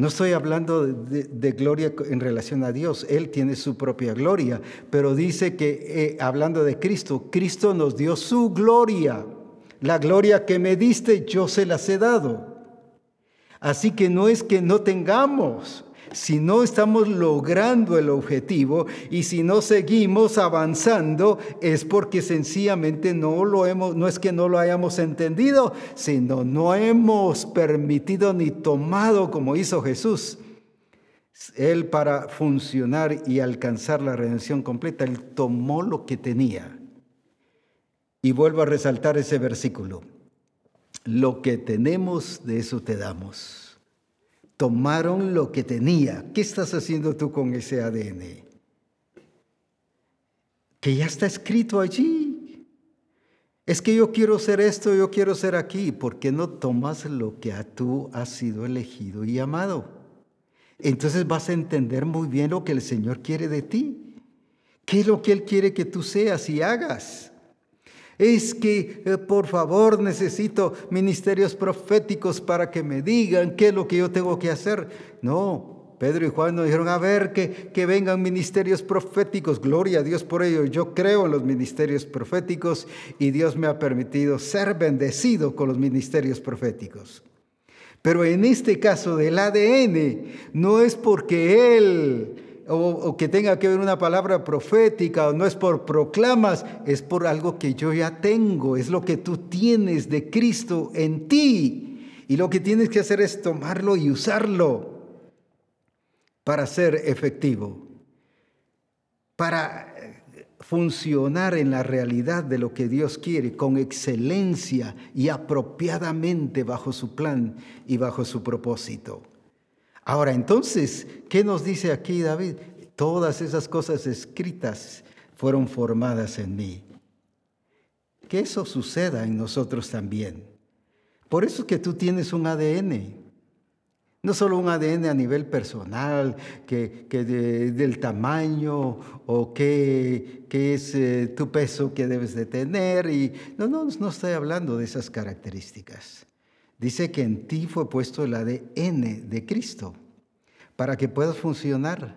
No estoy hablando de, gloria en relación a Dios, Él tiene su propia gloria, pero dice que eh, hablando de Cristo, Cristo nos dio su gloria. La gloria que me diste, yo se las he dado. Así que no es que no tengamos, si no estamos logrando el objetivo y si no seguimos avanzando, es porque sencillamente no lo hemos, no es que no lo hayamos entendido, sino no hemos permitido ni tomado como hizo Jesús. Él para funcionar y alcanzar la redención completa, él tomó lo que tenía. Y vuelvo a resaltar ese versículo. Lo que tenemos, de eso te damos tomaron lo que tenía. ¿Qué estás haciendo tú con ese ADN? Que ya está escrito allí. Es que yo quiero ser esto, yo quiero ser aquí. ¿Por qué no tomas lo que a tú has sido elegido y amado? Entonces vas a entender muy bien lo que el Señor quiere de ti. ¿Qué es lo que Él quiere que tú seas y hagas? Es que eh, por favor necesito ministerios proféticos para que me digan qué es lo que yo tengo que hacer. No, Pedro y Juan nos dijeron, a ver, que, que vengan ministerios proféticos, gloria a Dios por ello. Yo creo en los ministerios proféticos y Dios me ha permitido ser bendecido con los ministerios proféticos. Pero en este caso del ADN, no es porque Él o, que tenga que ver una palabra profética, o no es por proclamas, es por algo que yo ya tengo, es lo que tú tienes de Cristo en ti. Y lo que tienes que hacer es tomarlo y usarlo para ser efectivo, para eh, funcionar en la realidad de lo que Dios quiere, con excelencia y apropiadamente bajo su plan y bajo su propósito. Ahora, entonces, ¿qué nos dice aquí David? Todas esas cosas escritas fueron formadas en mí. Que eso suceda en nosotros también. Por eso es que tú tienes un ADN. No solo un ADN a nivel personal, que, del tamaño o qué, es eh, tu peso que debes de tener. Y, no, no, no estoy hablando de esas características. Dice que en ti fue puesto el ADN de Cristo para que puedas funcionar,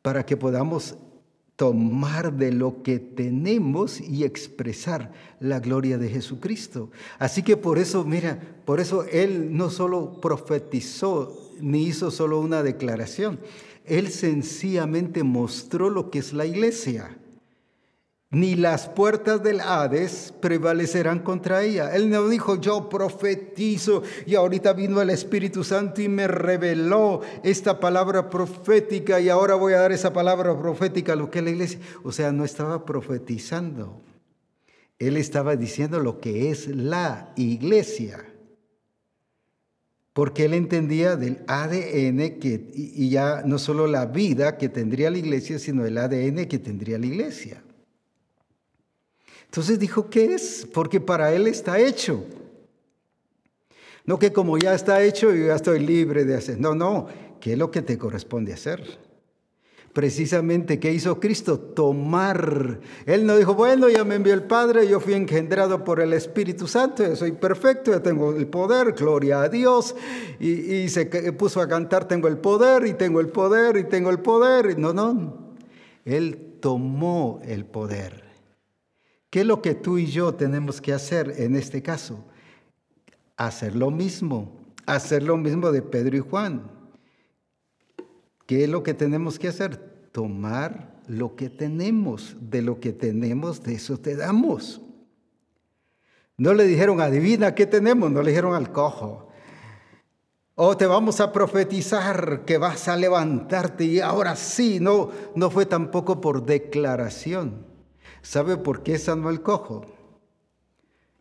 para que podamos tomar de lo que tenemos y expresar la gloria de Jesucristo. Así que por eso, mira, por eso Él no solo profetizó ni hizo solo una declaración, Él sencillamente mostró lo que es la iglesia ni las puertas del Hades prevalecerán contra ella. Él no dijo, yo profetizo y ahorita vino el Espíritu Santo y me reveló esta palabra profética y ahora voy a dar esa palabra profética a lo que es la iglesia. O sea, no estaba profetizando. Él estaba diciendo lo que es la iglesia. Porque él entendía del ADN que, y ya no solo la vida que tendría la iglesia, sino el ADN que tendría la iglesia. Entonces dijo, ¿qué es? Porque para él está hecho. No que como ya está hecho, yo ya estoy libre de hacer. No, no, ¿qué es lo que te corresponde hacer? Precisamente, ¿qué hizo Cristo? Tomar. Él no dijo, bueno, ya me envió el Padre, yo fui engendrado por el Espíritu Santo, yo soy perfecto, ya tengo el poder, gloria a Dios. Y, y se puso a cantar, tengo el poder, y tengo el poder, y tengo el poder. No, no. Él tomó el poder. ¿Qué es lo que tú y yo tenemos que hacer en este caso? Hacer lo mismo, hacer lo mismo de Pedro y Juan. ¿Qué es lo que tenemos que hacer? Tomar lo que tenemos, de lo que tenemos, de eso te damos. No le dijeron, adivina qué tenemos, no le dijeron al cojo. O oh, te vamos a profetizar que vas a levantarte y ahora sí, no, no fue tampoco por declaración ¿Sabe por qué sanó el cojo?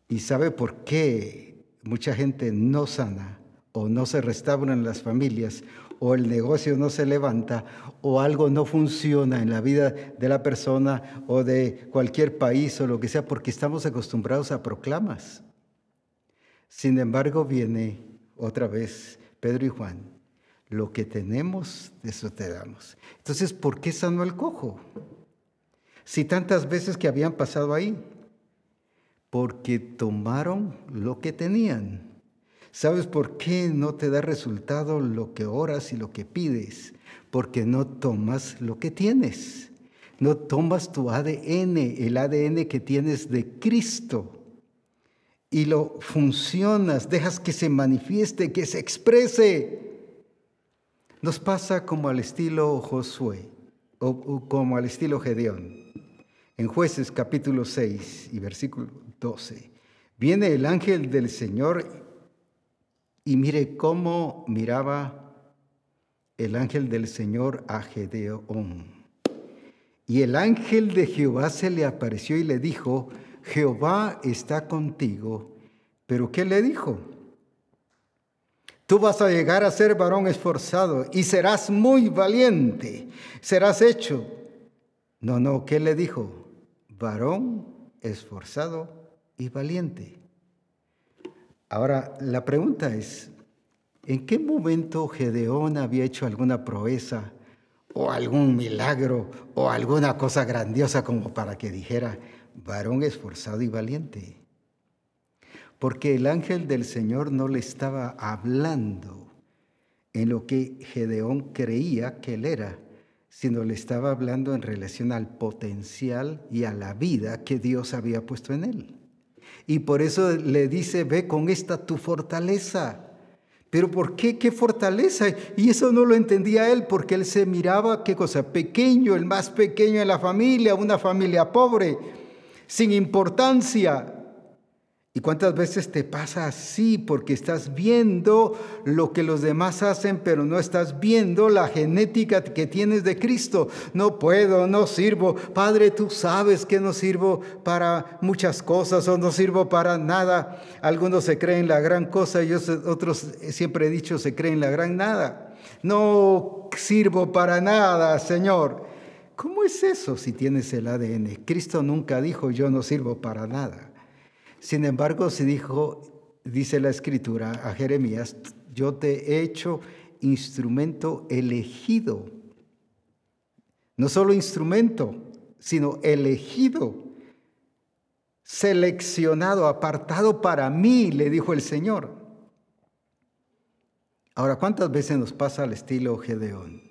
¿Y sabe por qué mucha gente no sana o no se restauran las familias o el negocio no se levanta o algo no funciona en la vida de la persona o de cualquier país o lo que sea? Porque estamos acostumbrados a proclamas. Sin embargo, viene otra vez Pedro y Juan. Lo que tenemos, eso te damos. Entonces, ¿por qué sanó el cojo? Si tantas veces que habían pasado ahí, porque tomaron lo que tenían. ¿Sabes por qué no te da resultado lo que oras y lo que pides? Porque no tomas lo que tienes. No tomas tu ADN, el ADN que tienes de Cristo. Y lo funcionas, dejas que se manifieste, que se exprese. Nos pasa como al estilo Josué o, como al estilo Gedeón. En jueces capítulo 6 y versículo 12, viene el ángel del Señor y mire cómo miraba el ángel del Señor a Gedeón. Y el ángel de Jehová se le apareció y le dijo, Jehová está contigo. ¿Pero qué le dijo? Tú vas a llegar a ser varón esforzado y serás muy valiente, serás hecho. No, no, ¿qué le dijo? Varón esforzado y valiente. Ahora, la pregunta es, ¿en qué momento Gedeón había hecho alguna proeza o algún milagro o alguna cosa grandiosa como para que dijera, varón esforzado y valiente? Porque el ángel del Señor no le estaba hablando en lo que Gedeón creía que él era, sino le estaba hablando en relación al potencial y a la vida que Dios había puesto en él. Y por eso le dice, ve con esta tu fortaleza. Pero ¿por qué? ¿Qué fortaleza? Y eso no lo entendía él porque él se miraba, qué cosa, pequeño, el más pequeño de la familia, una familia pobre, sin importancia. ¿Y cuántas veces te pasa así? Porque estás viendo lo que los demás hacen, pero no estás viendo la genética que tienes de Cristo. No puedo, no sirvo. Padre, tú sabes que no sirvo para muchas cosas o no sirvo para nada. Algunos se creen la gran cosa y otros, siempre he dicho, se creen la gran nada. No sirvo para nada, Señor. ¿Cómo es eso si tienes el ADN? Cristo nunca dijo, yo no sirvo para nada. Sin embargo, se dijo, dice la escritura a Jeremías, yo te he hecho instrumento elegido. No solo instrumento, sino elegido, seleccionado, apartado para mí, le dijo el Señor. Ahora, ¿cuántas veces nos pasa al estilo Gedeón?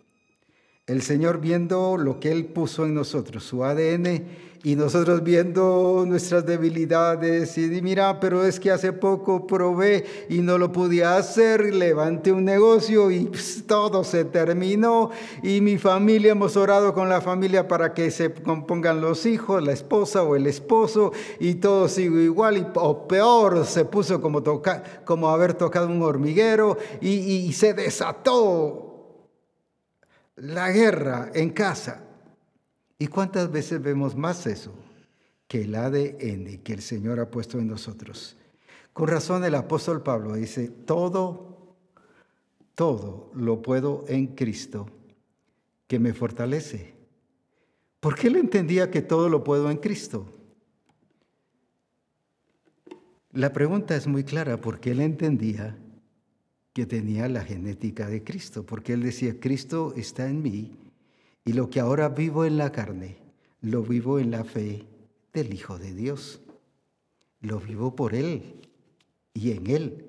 El Señor viendo lo que Él puso en nosotros, su ADN, y nosotros viendo nuestras debilidades y mira, pero es que hace poco probé y no lo pude hacer, levanté un negocio y pues, todo se terminó y mi familia, hemos orado con la familia para que se compongan los hijos, la esposa o el esposo y todo sigue igual y, o peor, se puso como, toca, como haber tocado un hormiguero y, y se desató la guerra en casa. ¿Y cuántas veces vemos más eso que el ADN que el Señor ha puesto en nosotros? Con razón el apóstol Pablo dice, todo, todo lo puedo en Cristo que me fortalece. ¿Por qué él entendía que todo lo puedo en Cristo? La pregunta es muy clara, porque él entendía que tenía la genética de Cristo, porque él decía, Cristo está en mí y lo que ahora vivo en la carne, lo vivo en la fe del Hijo de Dios. Lo vivo por Él y en Él.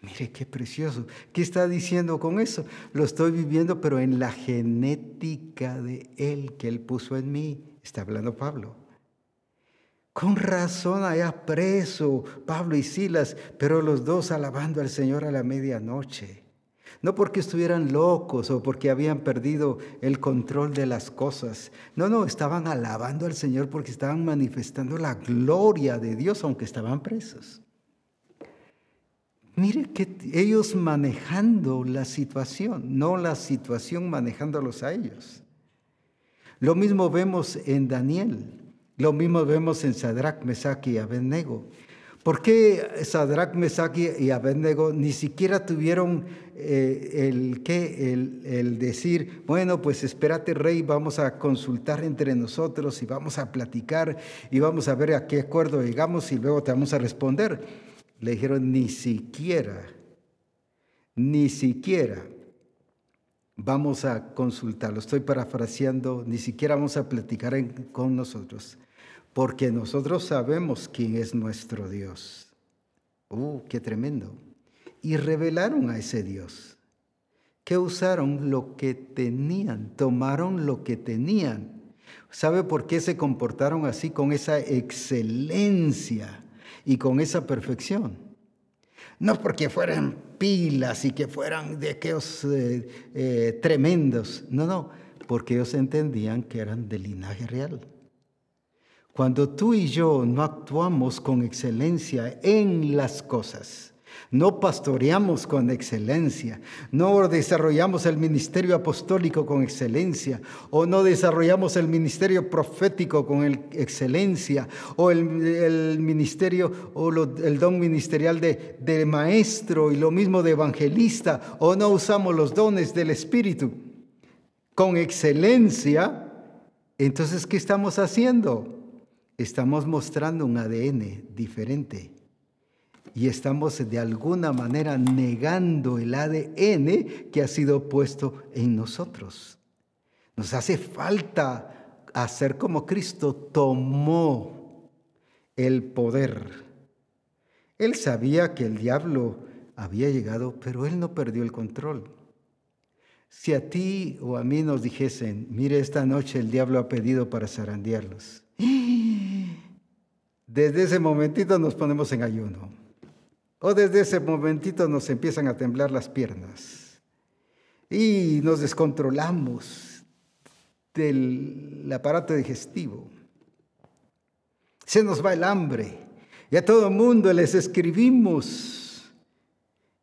Mire qué precioso. ¿Qué está diciendo con eso? Lo estoy viviendo, pero en la genética de Él que Él puso en mí. Está hablando Pablo. Con razón allá preso Pablo y Silas, pero los dos alabando al Señor a la medianoche. No porque estuvieran locos o porque habían perdido el control de las cosas. No, no, estaban alabando al Señor porque estaban manifestando la gloria de Dios aunque estaban presos. Mire que ellos manejando la situación, no la situación manejándolos a ellos. Lo mismo vemos en Daniel. Lo mismo vemos en Sadrach, Mesach y Abednego. ¿Por qué Sadrach, Mesach y Abednego ni siquiera tuvieron eh, el, ¿qué? El, decir, bueno, pues espérate rey, vamos a consultar entre nosotros y vamos a platicar y vamos a ver a qué acuerdo llegamos y luego te vamos a responder? Le dijeron, ni siquiera, ni siquiera vamos a consultarlo. Estoy parafraseando, ni siquiera vamos a platicar con nosotros, porque nosotros sabemos quién es nuestro Dios. ¡Uh, qué tremendo! y revelaron a ese Dios. Que usaron lo que tenían, tomaron lo que tenían. ¿Sabe por qué se comportaron así con esa excelencia y con esa perfección? No porque fueran pilas y que fueran de aquellos eh, eh, tremendos, no, no, porque ellos entendían que eran de linaje real. Cuando tú y yo no actuamos con excelencia en las cosas, no pastoreamos con excelencia, no desarrollamos el ministerio apostólico con excelencia, o no desarrollamos el ministerio profético con excelencia, o el, ministerio o el don ministerial de, de maestro y lo mismo de evangelista, o no usamos los dones del Espíritu con excelencia, entonces, ¿qué estamos haciendo? Estamos mostrando un ADN diferente y estamos de alguna manera negando el ADN que ha sido puesto en nosotros. Nos hace falta hacer como Cristo tomó el poder. Él sabía que el diablo había llegado, pero él no perdió el control. Si a ti o a mí nos dijesen, mire, esta noche el diablo ha pedido para zarandearlos, desde ese momentito nos ponemos en ayuno. O desde ese momentito nos empiezan a temblar las piernas y nos descontrolamos del aparato digestivo. Se nos va el hambre y a todo el mundo les escribimos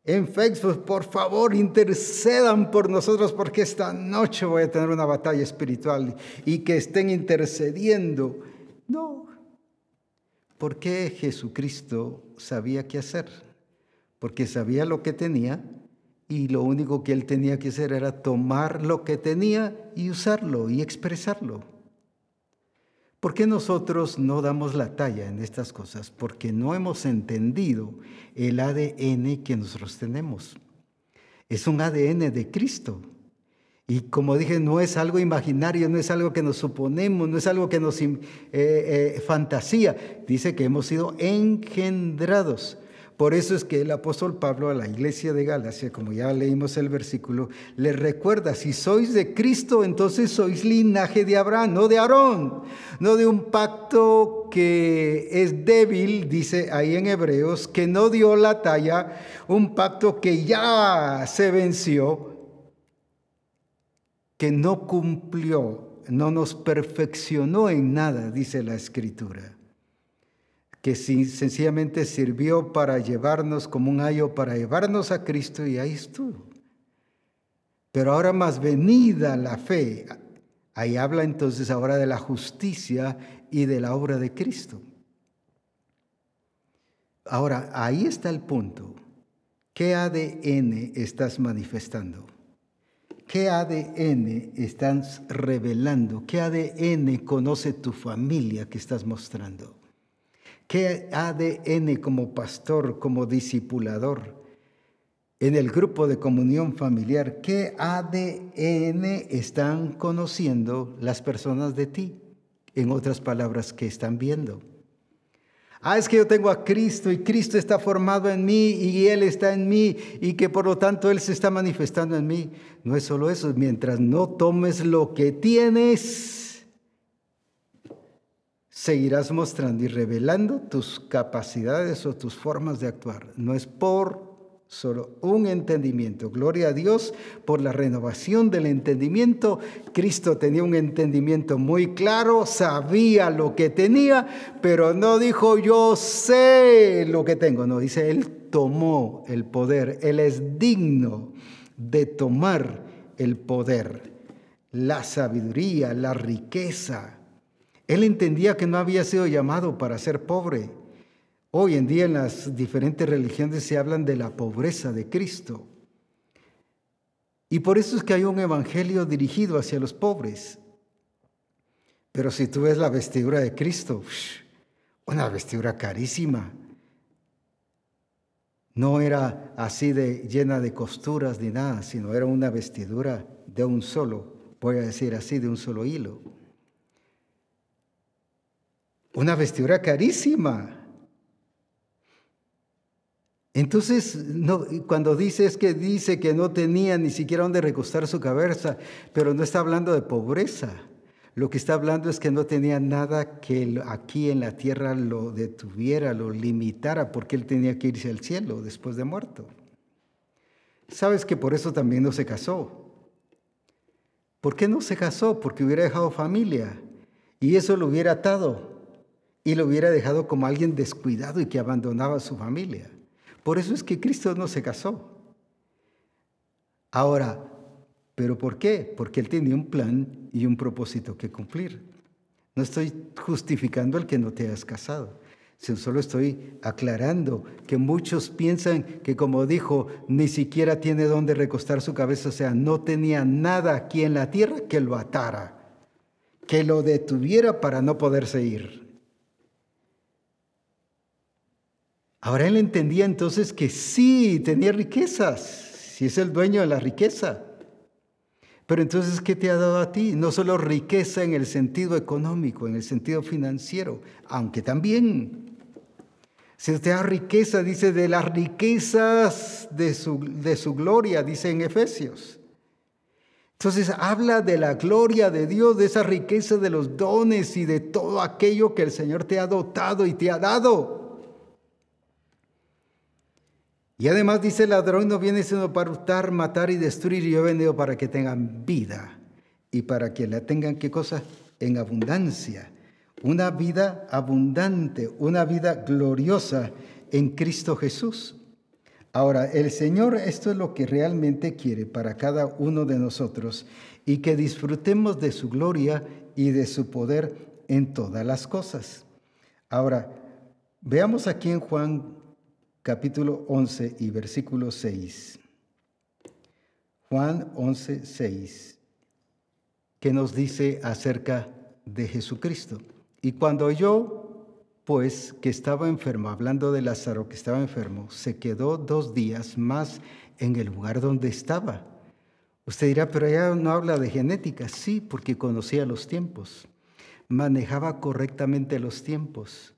en Facebook, por favor, intercedan por nosotros porque esta noche voy a tener una batalla espiritual y que estén intercediendo. No, porque Jesucristo sabía qué hacer porque sabía lo que tenía y lo único que él tenía que hacer era tomar lo que tenía y usarlo y expresarlo. ¿Por qué nosotros no damos la talla en estas cosas? Porque no hemos entendido el ADN que nosotros tenemos. Es un ADN de Cristo. Y como dije, no es algo imaginario, no es algo que nos suponemos, no es algo que nos eh, eh, fantasía. Dice que hemos sido engendrados por eso es que el apóstol Pablo a la iglesia de Galacia, como ya leímos el versículo, le recuerda, si sois de Cristo, entonces sois linaje de Abraham, no de Aarón, no de un pacto que es débil, dice ahí en Hebreos, que no dio la talla, un pacto que ya se venció, que no cumplió, no nos perfeccionó en nada, dice la escritura que sencillamente sirvió para llevarnos como un ayo, para llevarnos a Cristo y ahí estuvo. Pero ahora más venida la fe, ahí habla entonces ahora de la justicia y de la obra de Cristo. Ahora, ahí está el punto. ¿Qué ADN estás manifestando? ¿Qué ADN estás revelando? ¿Qué ADN conoce tu familia que estás mostrando? ¿Qué ADN como pastor, como discipulador? En el grupo de comunión familiar, ¿qué ADN están conociendo las personas de ti? En otras palabras, ¿qué están viendo? Ah, es que yo tengo a Cristo y Cristo está formado en mí y Él está en mí y que por lo tanto Él se está manifestando en mí. No es solo eso, mientras no tomes lo que tienes, seguirás mostrando y revelando tus capacidades o tus formas de actuar. No es por solo un entendimiento. Gloria a Dios por la renovación del entendimiento. Cristo tenía un entendimiento muy claro, sabía lo que tenía, pero no dijo yo sé lo que tengo. No, dice, Él tomó el poder. Él es digno de tomar el poder, la sabiduría, la riqueza Él entendía que no había sido llamado para ser pobre. Hoy en día en las diferentes religiones se hablan de la pobreza de Cristo. Y por eso es que hay un evangelio dirigido hacia los pobres. Pero si tú ves la vestidura de Cristo, una vestidura carísima. No era así de llena de costuras ni nada, sino era una vestidura de un solo, voy a decir así, de un solo hilo. Una vestidura carísima. Entonces, no, cuando dices que dice que no tenía ni siquiera donde recostar su cabeza, pero no está hablando de pobreza. Lo que está hablando es que no tenía nada que aquí en la tierra lo detuviera, lo limitara, porque él tenía que irse al cielo después de muerto. Sabes que por eso también no se casó. ¿Por qué no se casó? Porque hubiera dejado familia y eso lo hubiera atado y lo hubiera dejado como alguien descuidado y que abandonaba a su familia. Por eso es que Cristo no se casó. Ahora, ¿Pero por qué? Porque Él tenía un plan y un propósito que cumplir. No estoy justificando el que no te hayas casado, solo estoy aclarando que muchos piensan que como dijo, ni siquiera tiene dónde recostar su cabeza, o sea, no tenía nada aquí en la tierra que lo atara, que lo detuviera para no poderse ir. Ahora él entendía entonces que sí, tenía riquezas, si es el dueño de la riqueza. Pero entonces, ¿qué te ha dado a ti? No solo riqueza en el sentido económico, en el sentido financiero, aunque también. Se te da riqueza, dice, de las riquezas de su, de su gloria, dice en Efesios. Entonces habla de la gloria de Dios, de esa riqueza de los dones y de todo aquello que el Señor te ha dotado y te ha dado. Y además dice el ladrón no viene sino para hurtar, matar y destruir. Yo he venido para que tengan vida y para que la tengan, ¿qué cosa? En abundancia. Una vida abundante, una vida gloriosa en Cristo Jesús. Ahora, el Señor esto es lo que realmente quiere para cada uno de nosotros y que disfrutemos de su gloria y de su poder en todas las cosas. Ahora, veamos aquí en Juan capítulo 11 y versículo 6. Juan 11, 6, que nos dice acerca de Jesucristo. Y cuando yo, pues, que estaba enfermo, hablando de Lázaro que estaba enfermo, se quedó dos días más en el lugar donde estaba. Usted dirá, pero ella no habla de genética. Sí, porque conocía los tiempos, manejaba correctamente los tiempos.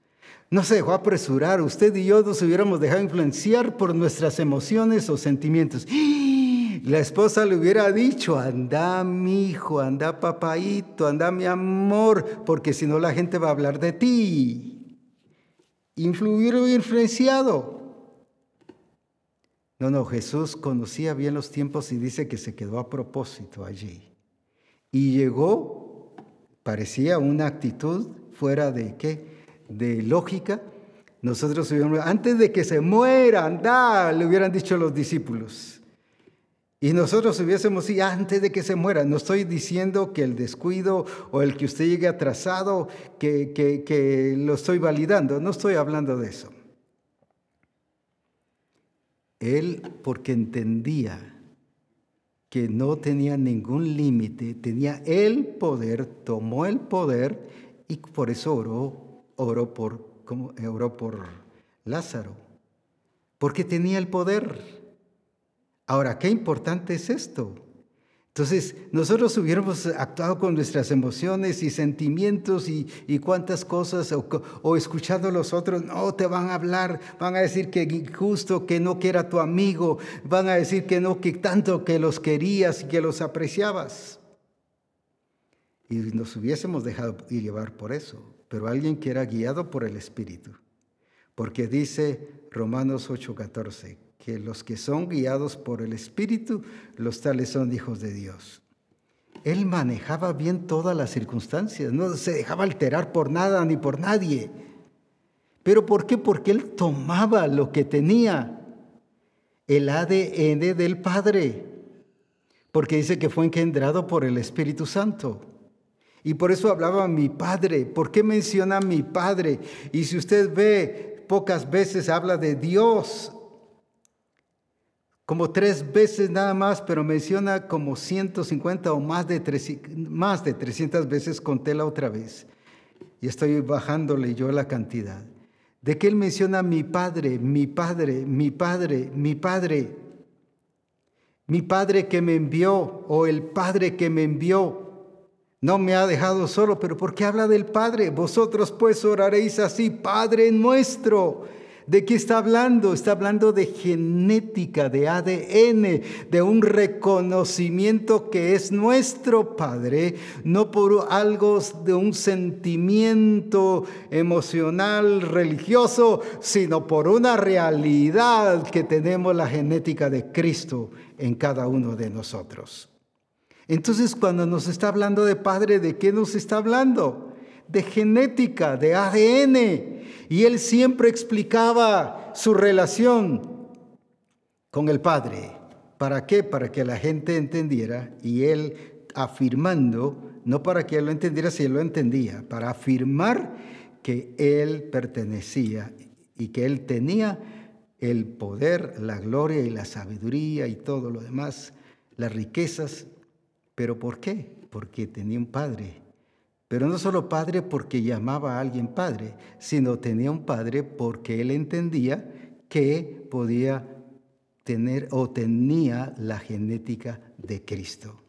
No se dejó apresurar. Usted y yo nos hubiéramos dejado influenciar por nuestras emociones o sentimientos. La esposa le hubiera dicho, anda mi hijo, anda papaito, anda mi amor, porque si no la gente va a hablar de ti. Influir o influenciado. No, no, Jesús conocía bien los tiempos y dice que se quedó a propósito allí. Y llegó, parecía una actitud fuera de qué? De lógica, nosotros hubiéramos, antes de que se muera, anda, le hubieran dicho los discípulos. Y nosotros hubiésemos dicho, antes de que se muera, no estoy diciendo que el descuido o el que usted llegue atrasado, que, que, que lo estoy validando, no estoy hablando de eso. Él, porque entendía que no tenía ningún límite, tenía el poder, tomó el poder y por eso oró oró por, como, oró por Lázaro, porque tenía el poder. Ahora, qué importante es esto. Entonces, nosotros hubiéramos actuado con nuestras emociones y sentimientos y, cuántas cosas, o, escuchando a los otros, no, te van a hablar, van a decir que justo que no que era tu amigo, van a decir que no, que tanto que los querías y que los apreciabas. Y nos hubiésemos dejado llevar por eso pero alguien que era guiado por el Espíritu. Porque dice Romanos 8:14, que los que son guiados por el Espíritu, los tales son hijos de Dios. Él manejaba bien todas las circunstancias, no se dejaba alterar por nada ni por nadie. ¿Pero por qué? Porque él tomaba lo que tenía, el ADN del Padre, porque dice que fue engendrado por el Espíritu Santo. Y por eso hablaba mi padre. ¿Por qué menciona mi padre? Y si usted ve, pocas veces habla de Dios. Como tres veces nada más, pero menciona como 150 o más de, más de 300 veces, conté la otra vez. Y estoy bajándole yo la cantidad. De que él menciona mi padre, mi padre, mi padre, mi padre. Mi padre que me envió o el padre que me envió no me ha dejado solo, pero ¿por qué habla del Padre? Vosotros pues oraréis así, Padre nuestro. ¿De qué está hablando? Está hablando de genética, de ADN, de un reconocimiento que es nuestro Padre, no por algo de un sentimiento emocional, religioso, sino por una realidad que tenemos la genética de Cristo en cada uno de nosotros. Entonces, cuando nos está hablando de Padre, ¿de qué nos está hablando? De genética, de ADN. Y él siempre explicaba su relación con el Padre. ¿Para qué? Para que la gente entendiera y él afirmando, no para que él lo entendiera si él lo entendía, para afirmar que él pertenecía y que él tenía el poder, la gloria y la sabiduría y todo lo demás, las riquezas ¿Pero por qué? Porque tenía un padre. Pero no solo padre porque llamaba a alguien padre, sino tenía un padre porque él entendía que podía tener o tenía la genética de Cristo.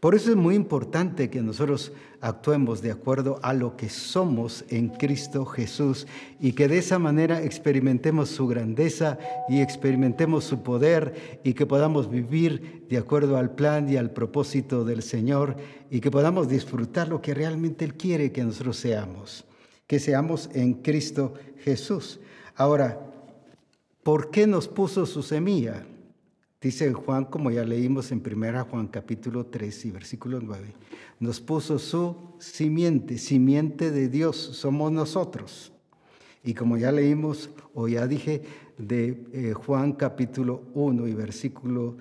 Por eso es muy importante que nosotros actuemos de acuerdo a lo que somos en Cristo Jesús y que de esa manera experimentemos su grandeza y experimentemos su poder y que podamos vivir de acuerdo al plan y al propósito del Señor y que podamos disfrutar lo que realmente Él quiere que nosotros seamos, que seamos en Cristo Jesús. Ahora, ¿por qué nos puso su semilla? Dice Juan, como ya leímos en 1 Juan capítulo 3 y versículo 9, nos puso su simiente, simiente de Dios, somos nosotros. Y como ya leímos o ya dije de eh, Juan capítulo 1 y versículo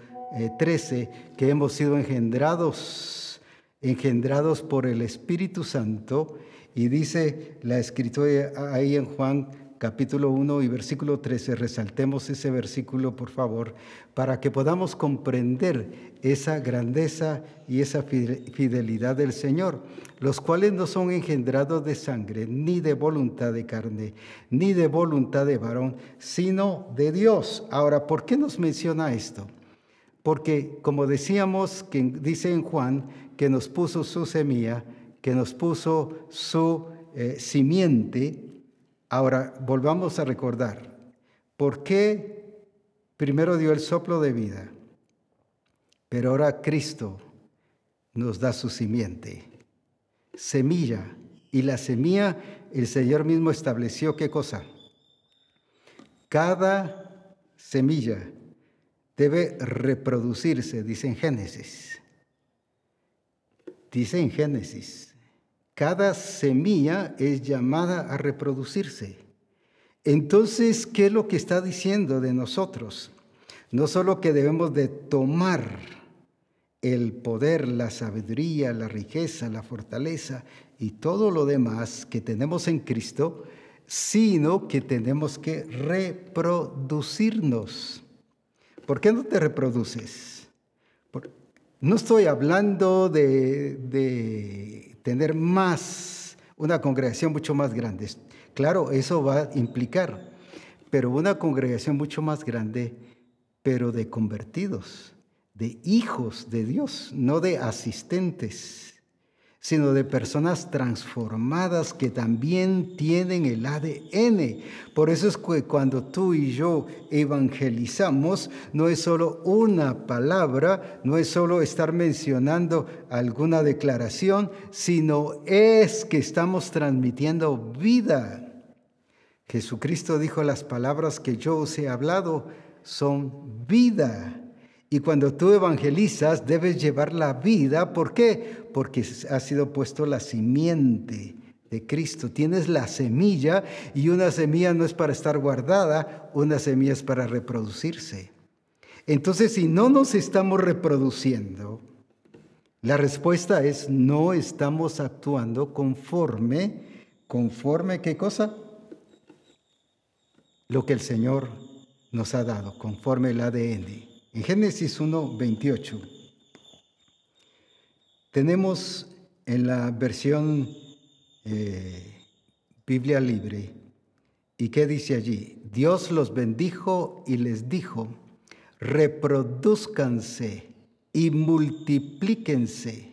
13, eh, que hemos sido engendrados, engendrados por el Espíritu Santo, y dice la escritura ahí en Juan capítulo 1 y versículo 13. Resaltemos ese versículo, por favor, para que podamos comprender esa grandeza y esa fidelidad del Señor, los cuales no son engendrados de sangre, ni de voluntad de carne, ni de voluntad de varón, sino de Dios. Ahora, ¿por qué nos menciona esto? Porque, como decíamos, que dice en Juan, que nos puso su semilla, que nos puso su eh, simiente, Ahora, volvamos a recordar, ¿por qué primero dio el soplo de vida, pero ahora Cristo nos da su simiente, semilla, y la semilla el Señor mismo estableció qué cosa? Cada semilla debe reproducirse, dice en Génesis. Dice en Génesis cada semilla es llamada a reproducirse. Entonces, ¿qué es lo que está diciendo de nosotros? No solo que debemos de tomar el poder, la sabiduría, la riqueza, la fortaleza y todo lo demás que tenemos en Cristo, sino que tenemos que reproducirnos. ¿Por qué no te reproduces? No estoy hablando de, tener más, una congregación mucho más grande. Claro, eso va a implicar, pero una congregación mucho más grande, pero de convertidos, de hijos de Dios, no de asistentes sino de personas transformadas que también tienen el ADN. Por eso es que cuando tú y yo evangelizamos, no es solo una palabra, no es solo estar mencionando alguna declaración, sino es que estamos transmitiendo vida. Jesucristo dijo, las palabras que yo os he hablado son vida. Y cuando tú evangelizas, debes llevar la vida. ¿Por qué? Porque ha sido puesto la simiente de Cristo. Tienes la semilla y una semilla no es para estar guardada, una semilla es para reproducirse. Entonces, si no nos estamos reproduciendo, La respuesta es no estamos actuando conforme, conforme qué cosa? Lo que el Señor nos ha dado, conforme el ADN. En Génesis 1, 28 tenemos en la versión eh, Biblia libre, ¿y qué dice allí? Dios los bendijo y les dijo, reproduzcanse y multiplíquense.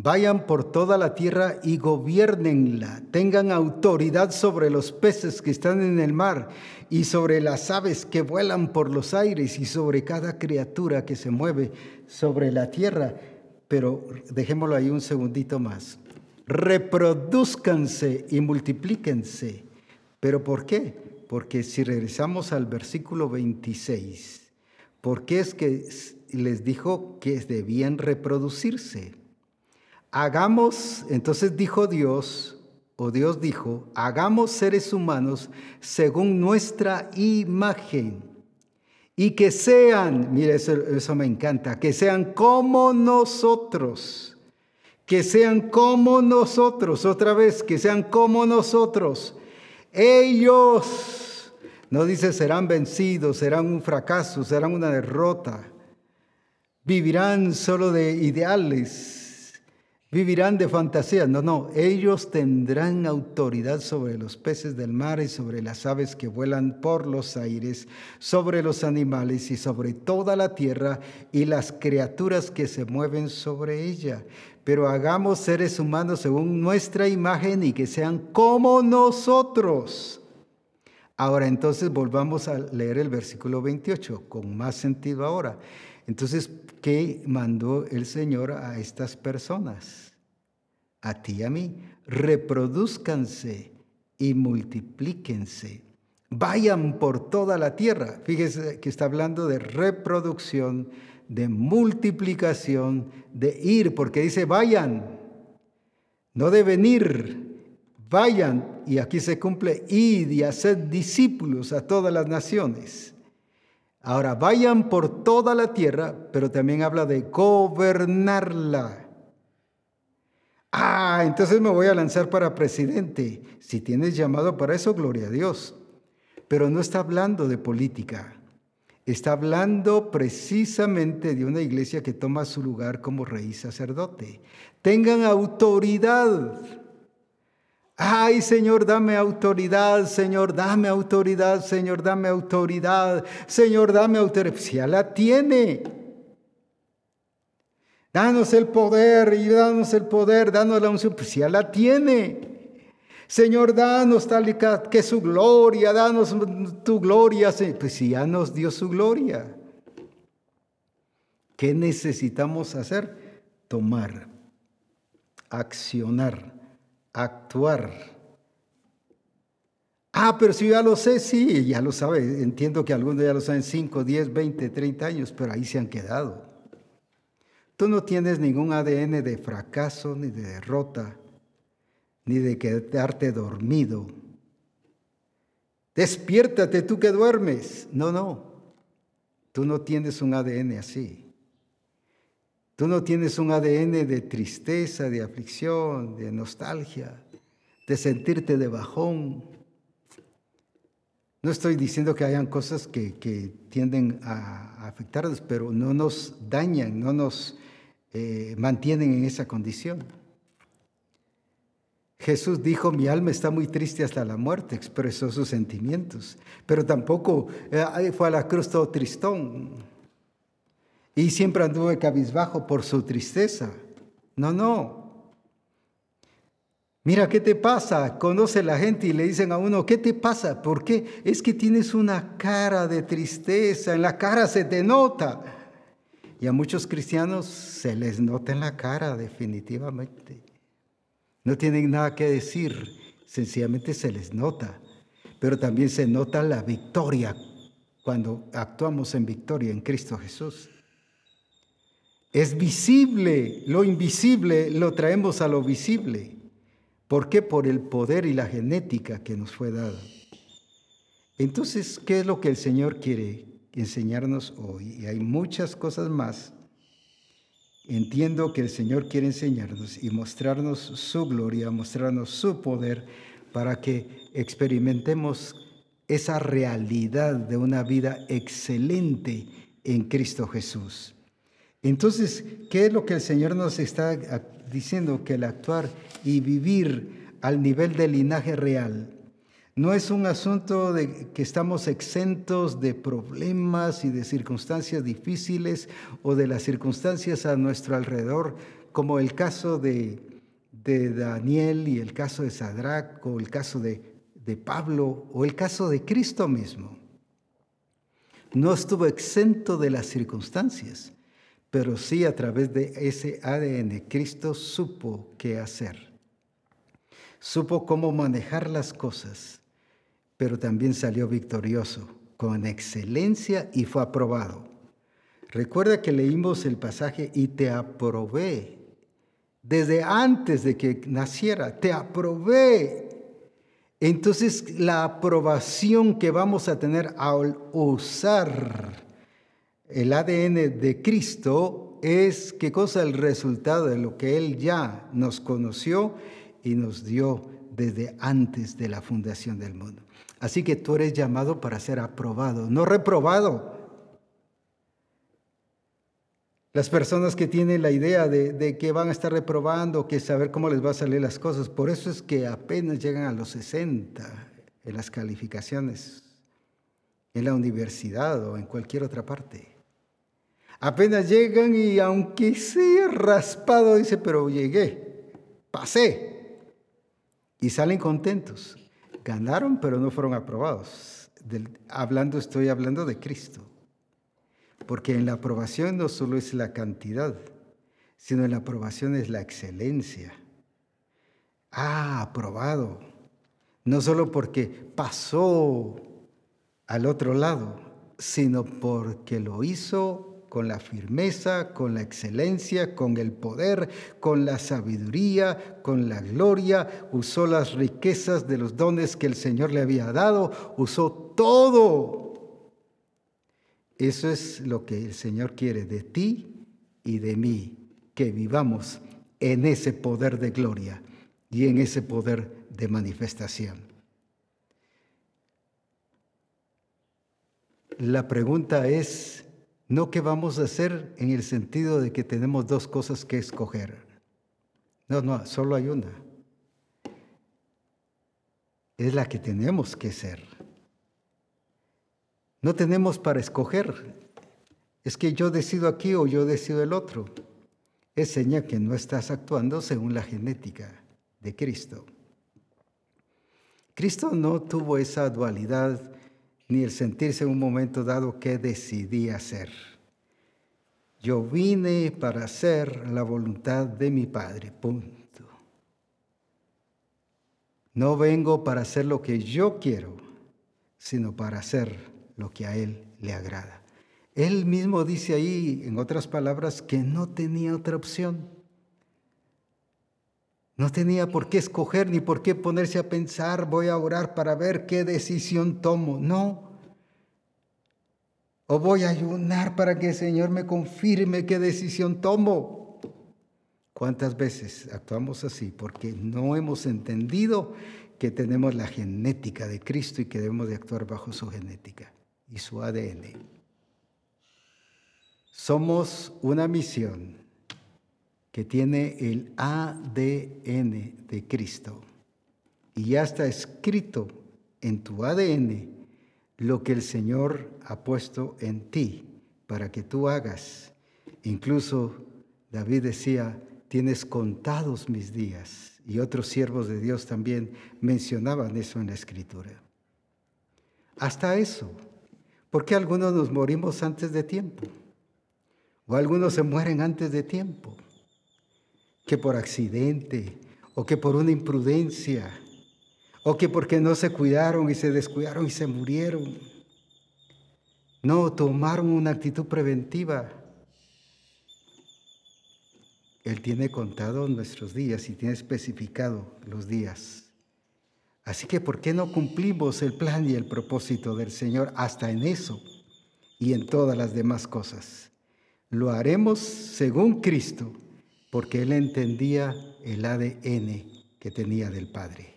Vayan por toda la tierra y gobiernenla. Tengan autoridad sobre los peces que están en el mar y sobre las aves que vuelan por los aires y sobre cada criatura que se mueve sobre la tierra. Pero dejémoslo ahí un segundito más. Reproduzcanse y multiplíquense. ¿Pero por qué? Porque si regresamos al versículo 26, ¿por qué es que les dijo que debían reproducirse? Hagamos, entonces dijo Dios, o Dios dijo, hagamos seres humanos según nuestra imagen. Y que sean, mire, eso, eso, me encanta, que sean como nosotros, que sean como nosotros, otra vez, que sean como nosotros. Ellos, no dice serán vencidos, serán un fracaso, serán una derrota, vivirán solo de ideales, vivirán de fantasía. No, no, ellos tendrán autoridad sobre los peces del mar y sobre las aves que vuelan por los aires, sobre los animales y sobre toda la tierra y las criaturas que se mueven sobre ella. Pero hagamos seres humanos según nuestra imagen y que sean como nosotros. Ahora entonces volvamos a leer el versículo 28 con más sentido ahora. Entonces, ¿qué mandó el Señor a estas personas? A ti y a mí. Reproduzcanse y multiplíquense. Vayan por toda la tierra. Fíjese que está hablando de reproducción, de multiplicación, de ir, porque dice vayan, no de venir, vayan. Y aquí se cumple, id y haced discípulos a todas las naciones. Ahora, vayan por toda la tierra, pero también habla de gobernarla. Ah, entonces me voy a lanzar para presidente. Si tienes llamado para eso, gloria a Dios. Pero no está hablando de política. Está hablando precisamente de una iglesia que toma su lugar como rey sacerdote. Tengan autoridad. Ay, Señor, dame autoridad, Señor, dame autoridad, Señor, dame autoridad, Señor, dame autoridad. Si ya la tiene. Danos el poder y danos el poder, danos la unción, pues ya la tiene. Señor, danos tal y que su gloria, danos tu gloria, pues si ya nos dio su gloria. ¿Qué necesitamos hacer? Tomar, accionar actuar. Ah, pero si ya lo sé, sí, ya lo sabe. Entiendo que algunos ya lo saben 5, 10, 20, 30 años, pero ahí se han quedado. Tú no tienes ningún ADN de fracaso, ni de derrota, ni de quedarte dormido. Despiértate tú que duermes. No, no. Tú no tienes un ADN así. Tú no tienes un ADN de tristeza, de aflicción, de nostalgia, de sentirte de bajón. No estoy diciendo que hayan cosas que, tienden a, afectarnos, pero no nos dañan, no nos eh, mantienen en esa condición. Jesús dijo, mi alma está muy triste hasta la muerte, expresó sus sentimientos, pero tampoco eh, fue a la cruz todo tristón. Y siempre anduve cabizbajo por su tristeza. No, no. Mira, ¿qué te pasa? Conoce la gente y le dicen a uno, ¿qué te pasa? ¿Por qué? Es que tienes una cara de tristeza, en la cara se te nota. Y a muchos cristianos se les nota en la cara definitivamente. No tienen nada que decir, sencillamente se les nota. Pero también se nota la victoria cuando actuamos en victoria en Cristo Jesús. Es visible, lo invisible lo traemos a lo visible. ¿Por qué? Por el poder y la genética que nos fue dada. Entonces, ¿qué es lo que el Señor quiere enseñarnos hoy? Y hay muchas cosas más Entiendo que el Señor quiere enseñarnos y mostrarnos su gloria, mostrarnos su poder para que experimentemos esa realidad de una vida excelente en Cristo Jesús. Entonces, ¿qué es lo que el Señor nos está diciendo? Que el actuar y vivir al nivel del linaje real no es un asunto de que estamos exentos de problemas y de circunstancias difíciles o de las circunstancias a nuestro alrededor, como el caso de, de Daniel y el caso de Sadrach o el caso de, de Pablo o el caso de Cristo mismo. No estuvo exento de las circunstancias, pero sí a través de ese ADN Cristo supo qué hacer. Supo cómo manejar las cosas pero también salió victorioso, con excelencia y fue aprobado. Recuerda que leímos el pasaje y te aprobé. Desde antes de que naciera, te aprobé. Entonces la aprobación que vamos a tener al usar el ADN de Cristo es qué cosa el resultado de lo que Él ya nos conoció y nos dio desde antes de la fundación del mundo. Así que tú eres llamado para ser aprobado, no reprobado. Las personas que tienen la idea de, que van a estar reprobando, que saber cómo les va a salir las cosas, por eso es que apenas llegan a los 60 en las calificaciones, en la universidad o en cualquier otra parte. Apenas llegan y aunque sea raspado, dice, pero llegué, pasé. Y salen contentos. Ganaron, pero no fueron aprobados. hablando, estoy hablando de Cristo. Porque en la aprobación no solo es la cantidad, sino en la aprobación es la excelencia. Ah, aprobado. No solo porque pasó al otro lado, sino porque lo hizo con la firmeza, con la excelencia, con el poder, con la sabiduría, con la gloria, usó las riquezas de los dones que el Señor le había dado, usó todo. Eso es lo que el Señor quiere de ti y de mí, que vivamos en ese poder de gloria y en ese poder de manifestación. La pregunta es, no que vamos a hacer en el sentido de que tenemos dos cosas que escoger. No, no, solo hay una. Es la que tenemos que ser. No tenemos para escoger. Es que yo decido aquí o yo decido el otro. Es señal que no estás actuando según la genética de Cristo. Cristo no tuvo esa dualidad ni el sentirse en un momento dado que decidí hacer. Yo vine para hacer la voluntad de mi Padre, punto. No vengo para hacer lo que yo quiero, sino para hacer lo que a Él le agrada. Él mismo dice ahí, en otras palabras, que no tenía otra opción. No tenía por qué escoger ni por qué ponerse a pensar, voy a orar para ver qué decisión tomo. No. O voy a ayunar para que el Señor me confirme qué decisión tomo. ¿Cuántas veces actuamos así? Porque no hemos entendido que tenemos la genética de Cristo y que debemos de actuar bajo su genética y su ADN. Somos una misión que tiene el ADN de Cristo. Y ya está escrito en tu ADN lo que el Señor ha puesto en ti para que tú hagas. Incluso David decía, tienes contados mis días. Y otros siervos de Dios también mencionaban eso en la escritura. Hasta eso. porque algunos nos morimos antes de tiempo? O algunos se mueren antes de tiempo que por accidente o que por una imprudencia o que porque no se cuidaron y se descuidaron y se murieron. No, tomaron una actitud preventiva. Él tiene contado nuestros días y tiene especificado los días. Así que, ¿por qué no cumplimos el plan y el propósito del Señor hasta en eso y en todas las demás cosas? Lo haremos según Cristo, porque Él entendía el ADN que tenía del Padre.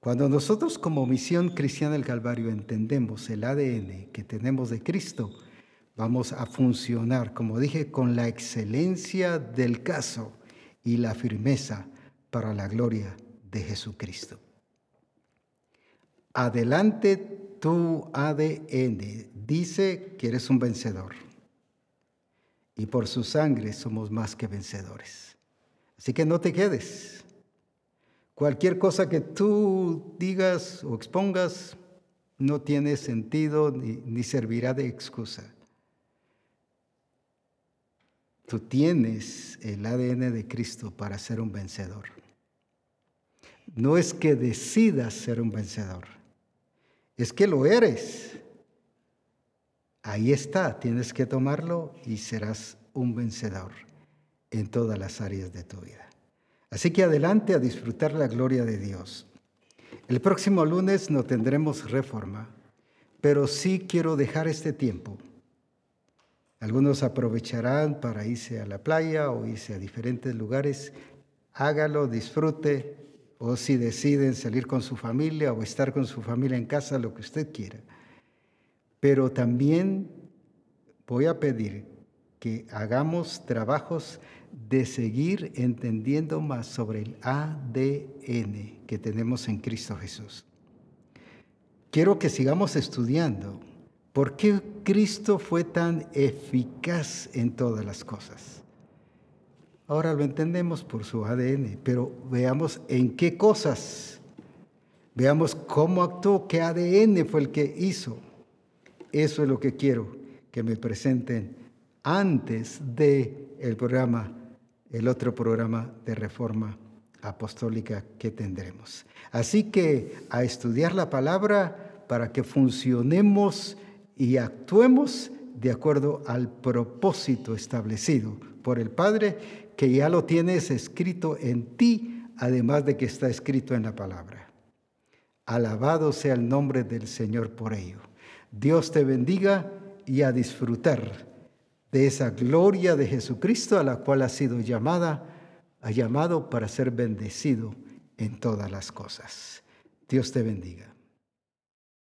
Cuando nosotros como misión cristiana del Calvario entendemos el ADN que tenemos de Cristo, vamos a funcionar, como dije, con la excelencia del caso y la firmeza para la gloria de Jesucristo. Adelante tu ADN dice que eres un vencedor. Y por su sangre somos más que vencedores. Así que no te quedes. Cualquier cosa que tú digas o expongas no tiene sentido ni, servirá de excusa. Tú tienes el ADN de Cristo para ser un vencedor. No es que decidas ser un vencedor, es que lo eres. Ahí está, tienes que tomarlo y serás un vencedor en todas las áreas de tu vida. Así que adelante a disfrutar la gloria de Dios. El próximo lunes no tendremos reforma, pero sí quiero dejar este tiempo algunos aprovecharán para irse a la playa o irse a diferentes lugares. Hágalo, disfrute, o si deciden salir con su familia o estar con su familia en casa, lo que usted quiera. Pero también voy a pedir que hagamos trabajos de seguir entendiendo más sobre el ADN que tenemos en Cristo Jesús. Quiero que sigamos estudiando ¿Por qué Cristo fue tan eficaz en todas las cosas? Ahora lo entendemos por su ADN, pero veamos en qué cosas. Veamos cómo actuó, qué ADN fue el que hizo. Eso es lo que quiero que me presenten antes de el programa, el otro programa de reforma apostólica que tendremos. Así que a estudiar la palabra para que funcionemos y actuemos de acuerdo al propósito establecido por el Padre, que ya lo tienes escrito en ti, además de que está escrito en la palabra. Alabado sea el nombre del Señor por ello. Dios te bendiga y a disfrutar de esa gloria de Jesucristo a la cual ha sido llamada, ha llamado para ser bendecido en todas las cosas. Dios te bendiga.